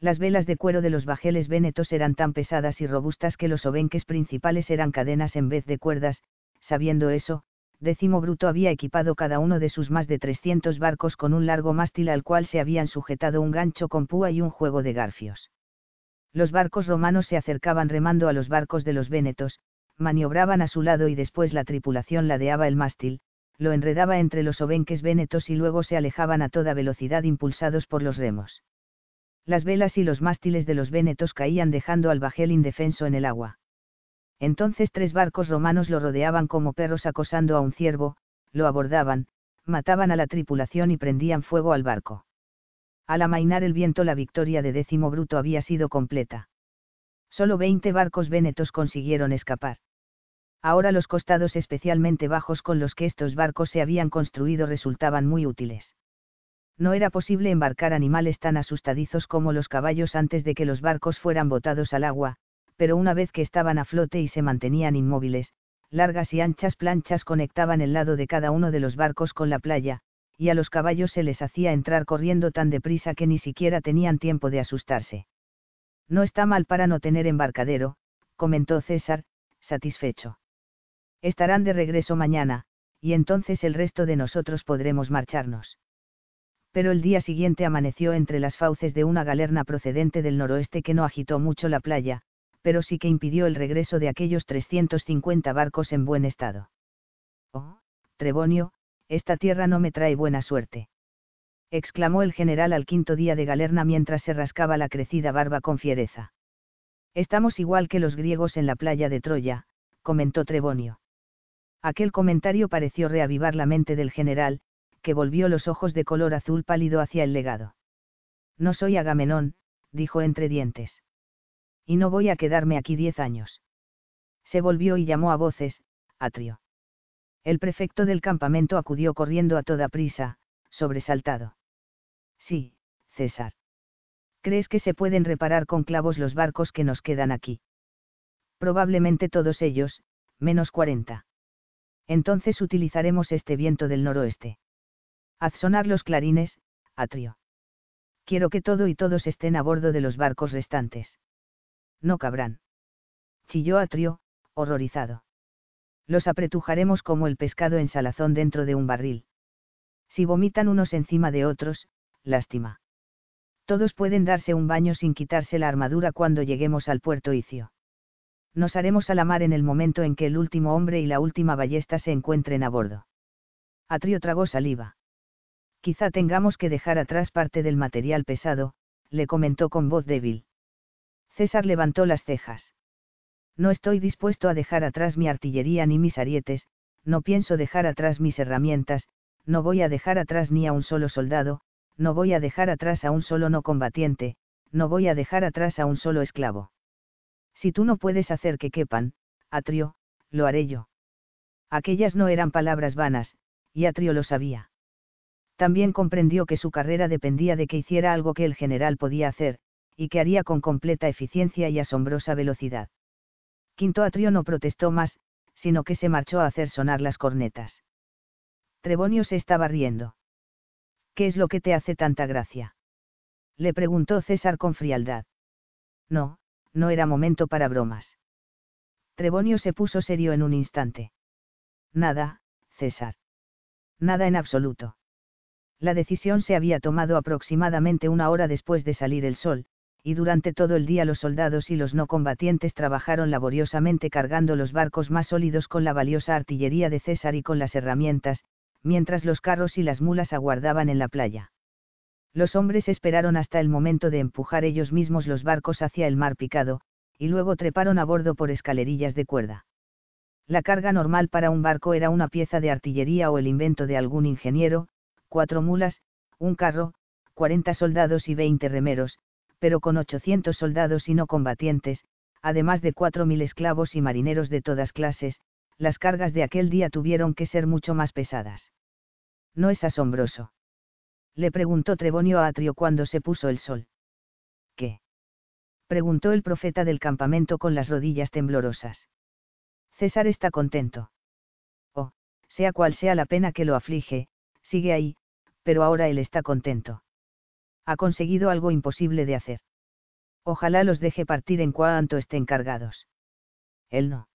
Las velas de cuero de los bajeles vénetos eran tan pesadas y robustas que los obenques principales eran cadenas en vez de cuerdas, sabiendo eso, Décimo Bruto había equipado cada uno de sus más de 300 barcos con un largo mástil al cual se habían sujetado un gancho con púa y un juego de garfios. Los barcos romanos se acercaban remando a los barcos de los vénetos, maniobraban a su lado y después la tripulación ladeaba el mástil, lo enredaba entre los obenques vénetos y luego se alejaban a toda velocidad impulsados por los remos. Las velas y los mástiles de los vénetos caían dejando al bajel indefenso en el agua. Entonces tres barcos romanos lo rodeaban como perros acosando a un ciervo, lo abordaban, mataban a la tripulación y prendían fuego al barco. Al amainar el viento la victoria de décimo bruto había sido completa. Solo veinte barcos vénetos consiguieron escapar. Ahora los costados especialmente bajos con los que estos barcos se habían construido resultaban muy útiles. No era posible embarcar animales tan asustadizos como los caballos antes de que los barcos fueran botados al agua, pero una vez que estaban a flote y se mantenían inmóviles, largas y anchas planchas conectaban el lado de cada uno de los barcos con la playa, y a los caballos se les hacía entrar corriendo tan deprisa que ni siquiera tenían tiempo de asustarse. No está mal para no tener embarcadero, comentó César, satisfecho. Estarán de regreso mañana, y entonces el resto de nosotros podremos marcharnos. Pero el día siguiente amaneció entre las fauces de una galerna procedente del noroeste que no agitó mucho la playa, pero sí que impidió el regreso de aquellos 350 barcos en buen estado. Oh, Trebonio, esta tierra no me trae buena suerte. exclamó el general al quinto día de galerna mientras se rascaba la crecida barba con fiereza. Estamos igual que los griegos en la playa de Troya, comentó Trebonio. Aquel comentario pareció reavivar la mente del general, que volvió los ojos de color azul pálido hacia el legado. No soy Agamenón, dijo entre dientes. Y no voy a quedarme aquí diez años. Se volvió y llamó a voces, Atrio. El prefecto del campamento acudió corriendo a toda prisa, sobresaltado. Sí, César. ¿Crees que se pueden reparar con clavos los barcos que nos quedan aquí? Probablemente todos ellos, menos cuarenta entonces utilizaremos este viento del noroeste. Haz sonar los clarines, Atrio. Quiero que todo y todos estén a bordo de los barcos restantes. No cabrán. Chilló Atrio, horrorizado. Los apretujaremos como el pescado en salazón dentro de un barril. Si vomitan unos encima de otros, lástima. Todos pueden darse un baño sin quitarse la armadura cuando lleguemos al puerto Icio nos haremos a la mar en el momento en que el último hombre y la última ballesta se encuentren a bordo. Atrio tragó saliva. Quizá tengamos que dejar atrás parte del material pesado, le comentó con voz débil. César levantó las cejas. No estoy dispuesto a dejar atrás mi artillería ni mis arietes, no pienso dejar atrás mis herramientas, no voy a dejar atrás ni a un solo soldado, no voy a dejar atrás a un solo no combatiente, no voy a dejar atrás a un solo esclavo. Si tú no puedes hacer que quepan, Atrio, lo haré yo. Aquellas no eran palabras vanas, y Atrio lo sabía. También comprendió que su carrera dependía de que hiciera algo que el general podía hacer, y que haría con completa eficiencia y asombrosa velocidad. Quinto Atrio no protestó más, sino que se marchó a hacer sonar las cornetas. Trebonio se estaba riendo. ¿Qué es lo que te hace tanta gracia? Le preguntó César con frialdad. No, no era momento para bromas. Trebonio se puso serio en un instante. Nada, César. Nada en absoluto. La decisión se había tomado aproximadamente una hora después de salir el sol, y durante todo el día los soldados y los no combatientes trabajaron laboriosamente cargando los barcos más sólidos con la valiosa artillería de César y con las herramientas, mientras los carros y las mulas aguardaban en la playa. Los hombres esperaron hasta el momento de empujar ellos mismos los barcos hacia el mar picado, y luego treparon a bordo por escalerillas de cuerda. La carga normal para un barco era una pieza de artillería o el invento de algún ingeniero, cuatro mulas, un carro, 40 soldados y 20 remeros, pero con 800 soldados y no combatientes, además de 4.000 esclavos y marineros de todas clases, las cargas de aquel día tuvieron que ser mucho más pesadas. ¿No es asombroso? Le preguntó Trebonio a Atrio cuando se puso el sol. ¿Qué? preguntó el profeta del campamento con las rodillas temblorosas. César está contento. Oh, sea cual sea la pena que lo aflige, sigue ahí, pero ahora él está contento. Ha conseguido algo imposible de hacer. Ojalá los deje partir en cuanto estén cargados. Él no.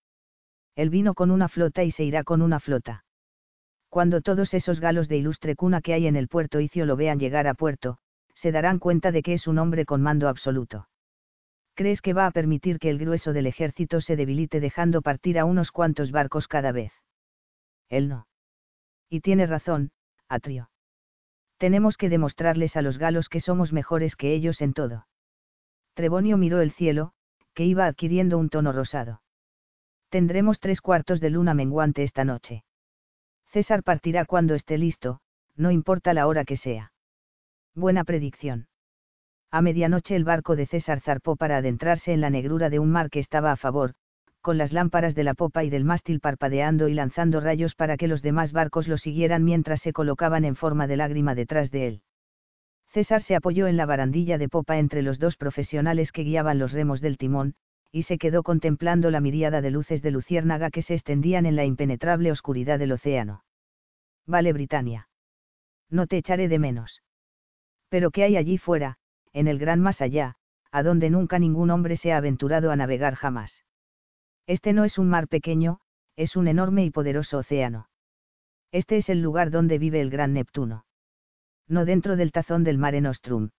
Él vino con una flota y se irá con una flota. Cuando todos esos galos de ilustre cuna que hay en el puerto Icio lo vean llegar a puerto, se darán cuenta de que es un hombre con mando absoluto. ¿Crees que va a permitir que el grueso del ejército se debilite dejando partir a unos cuantos barcos cada vez? Él no. Y tiene razón, Atrio. Tenemos que demostrarles a los galos que somos mejores que ellos en todo. Trebonio miró el cielo, que iba adquiriendo un tono rosado. Tendremos tres cuartos de luna menguante esta noche. César partirá cuando esté listo, no importa la hora que sea. Buena predicción. A medianoche el barco de César zarpó para adentrarse en la negrura de un mar que estaba a favor, con las lámparas de la popa y del mástil parpadeando y lanzando rayos para que los demás barcos lo siguieran mientras se colocaban en forma de lágrima detrás de él. César se apoyó en la barandilla de popa entre los dos profesionales que guiaban los remos del timón, y se quedó contemplando la miríada de luces de luciérnaga que se extendían en la impenetrable oscuridad del océano. Vale, Britannia. No te echaré de menos. Pero ¿qué hay allí fuera, en el gran más allá, a donde nunca ningún hombre se ha aventurado a navegar jamás? Este no es un mar pequeño, es un enorme y poderoso océano. Este es el lugar donde vive el gran Neptuno. No dentro del tazón del mare nostrum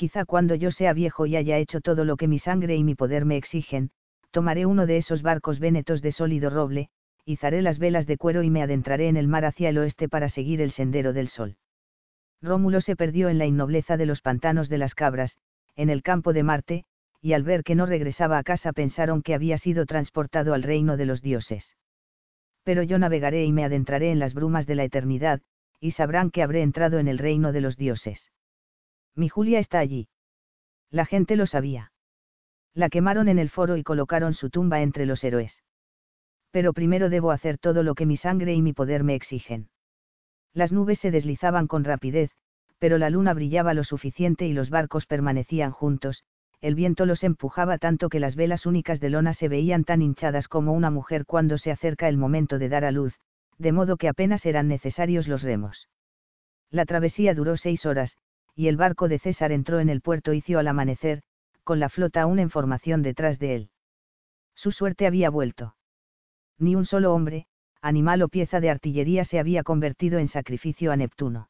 quizá cuando yo sea viejo y haya hecho todo lo que mi sangre y mi poder me exigen, tomaré uno de esos barcos vénetos de sólido roble, izaré las velas de cuero y me adentraré en el mar hacia el oeste para seguir el sendero del sol. Rómulo se perdió en la innobleza de los pantanos de las cabras, en el campo de Marte, y al ver que no regresaba a casa pensaron que había sido transportado al reino de los dioses. Pero yo navegaré y me adentraré en las brumas de la eternidad, y sabrán que habré entrado en el reino de los dioses. Mi Julia está allí. La gente lo sabía. La quemaron en el foro y colocaron su tumba entre los héroes. Pero primero debo hacer todo lo que mi sangre y mi poder me exigen. Las nubes se deslizaban con rapidez, pero la luna brillaba lo suficiente y los barcos permanecían juntos, el viento los empujaba tanto que las velas únicas de lona se veían tan hinchadas como una mujer cuando se acerca el momento de dar a luz, de modo que apenas eran necesarios los remos. La travesía duró seis horas, y el barco de César entró en el puerto Icio al amanecer, con la flota aún en formación detrás de él. Su suerte había vuelto. Ni un solo hombre, animal o pieza de artillería se había convertido en sacrificio a Neptuno.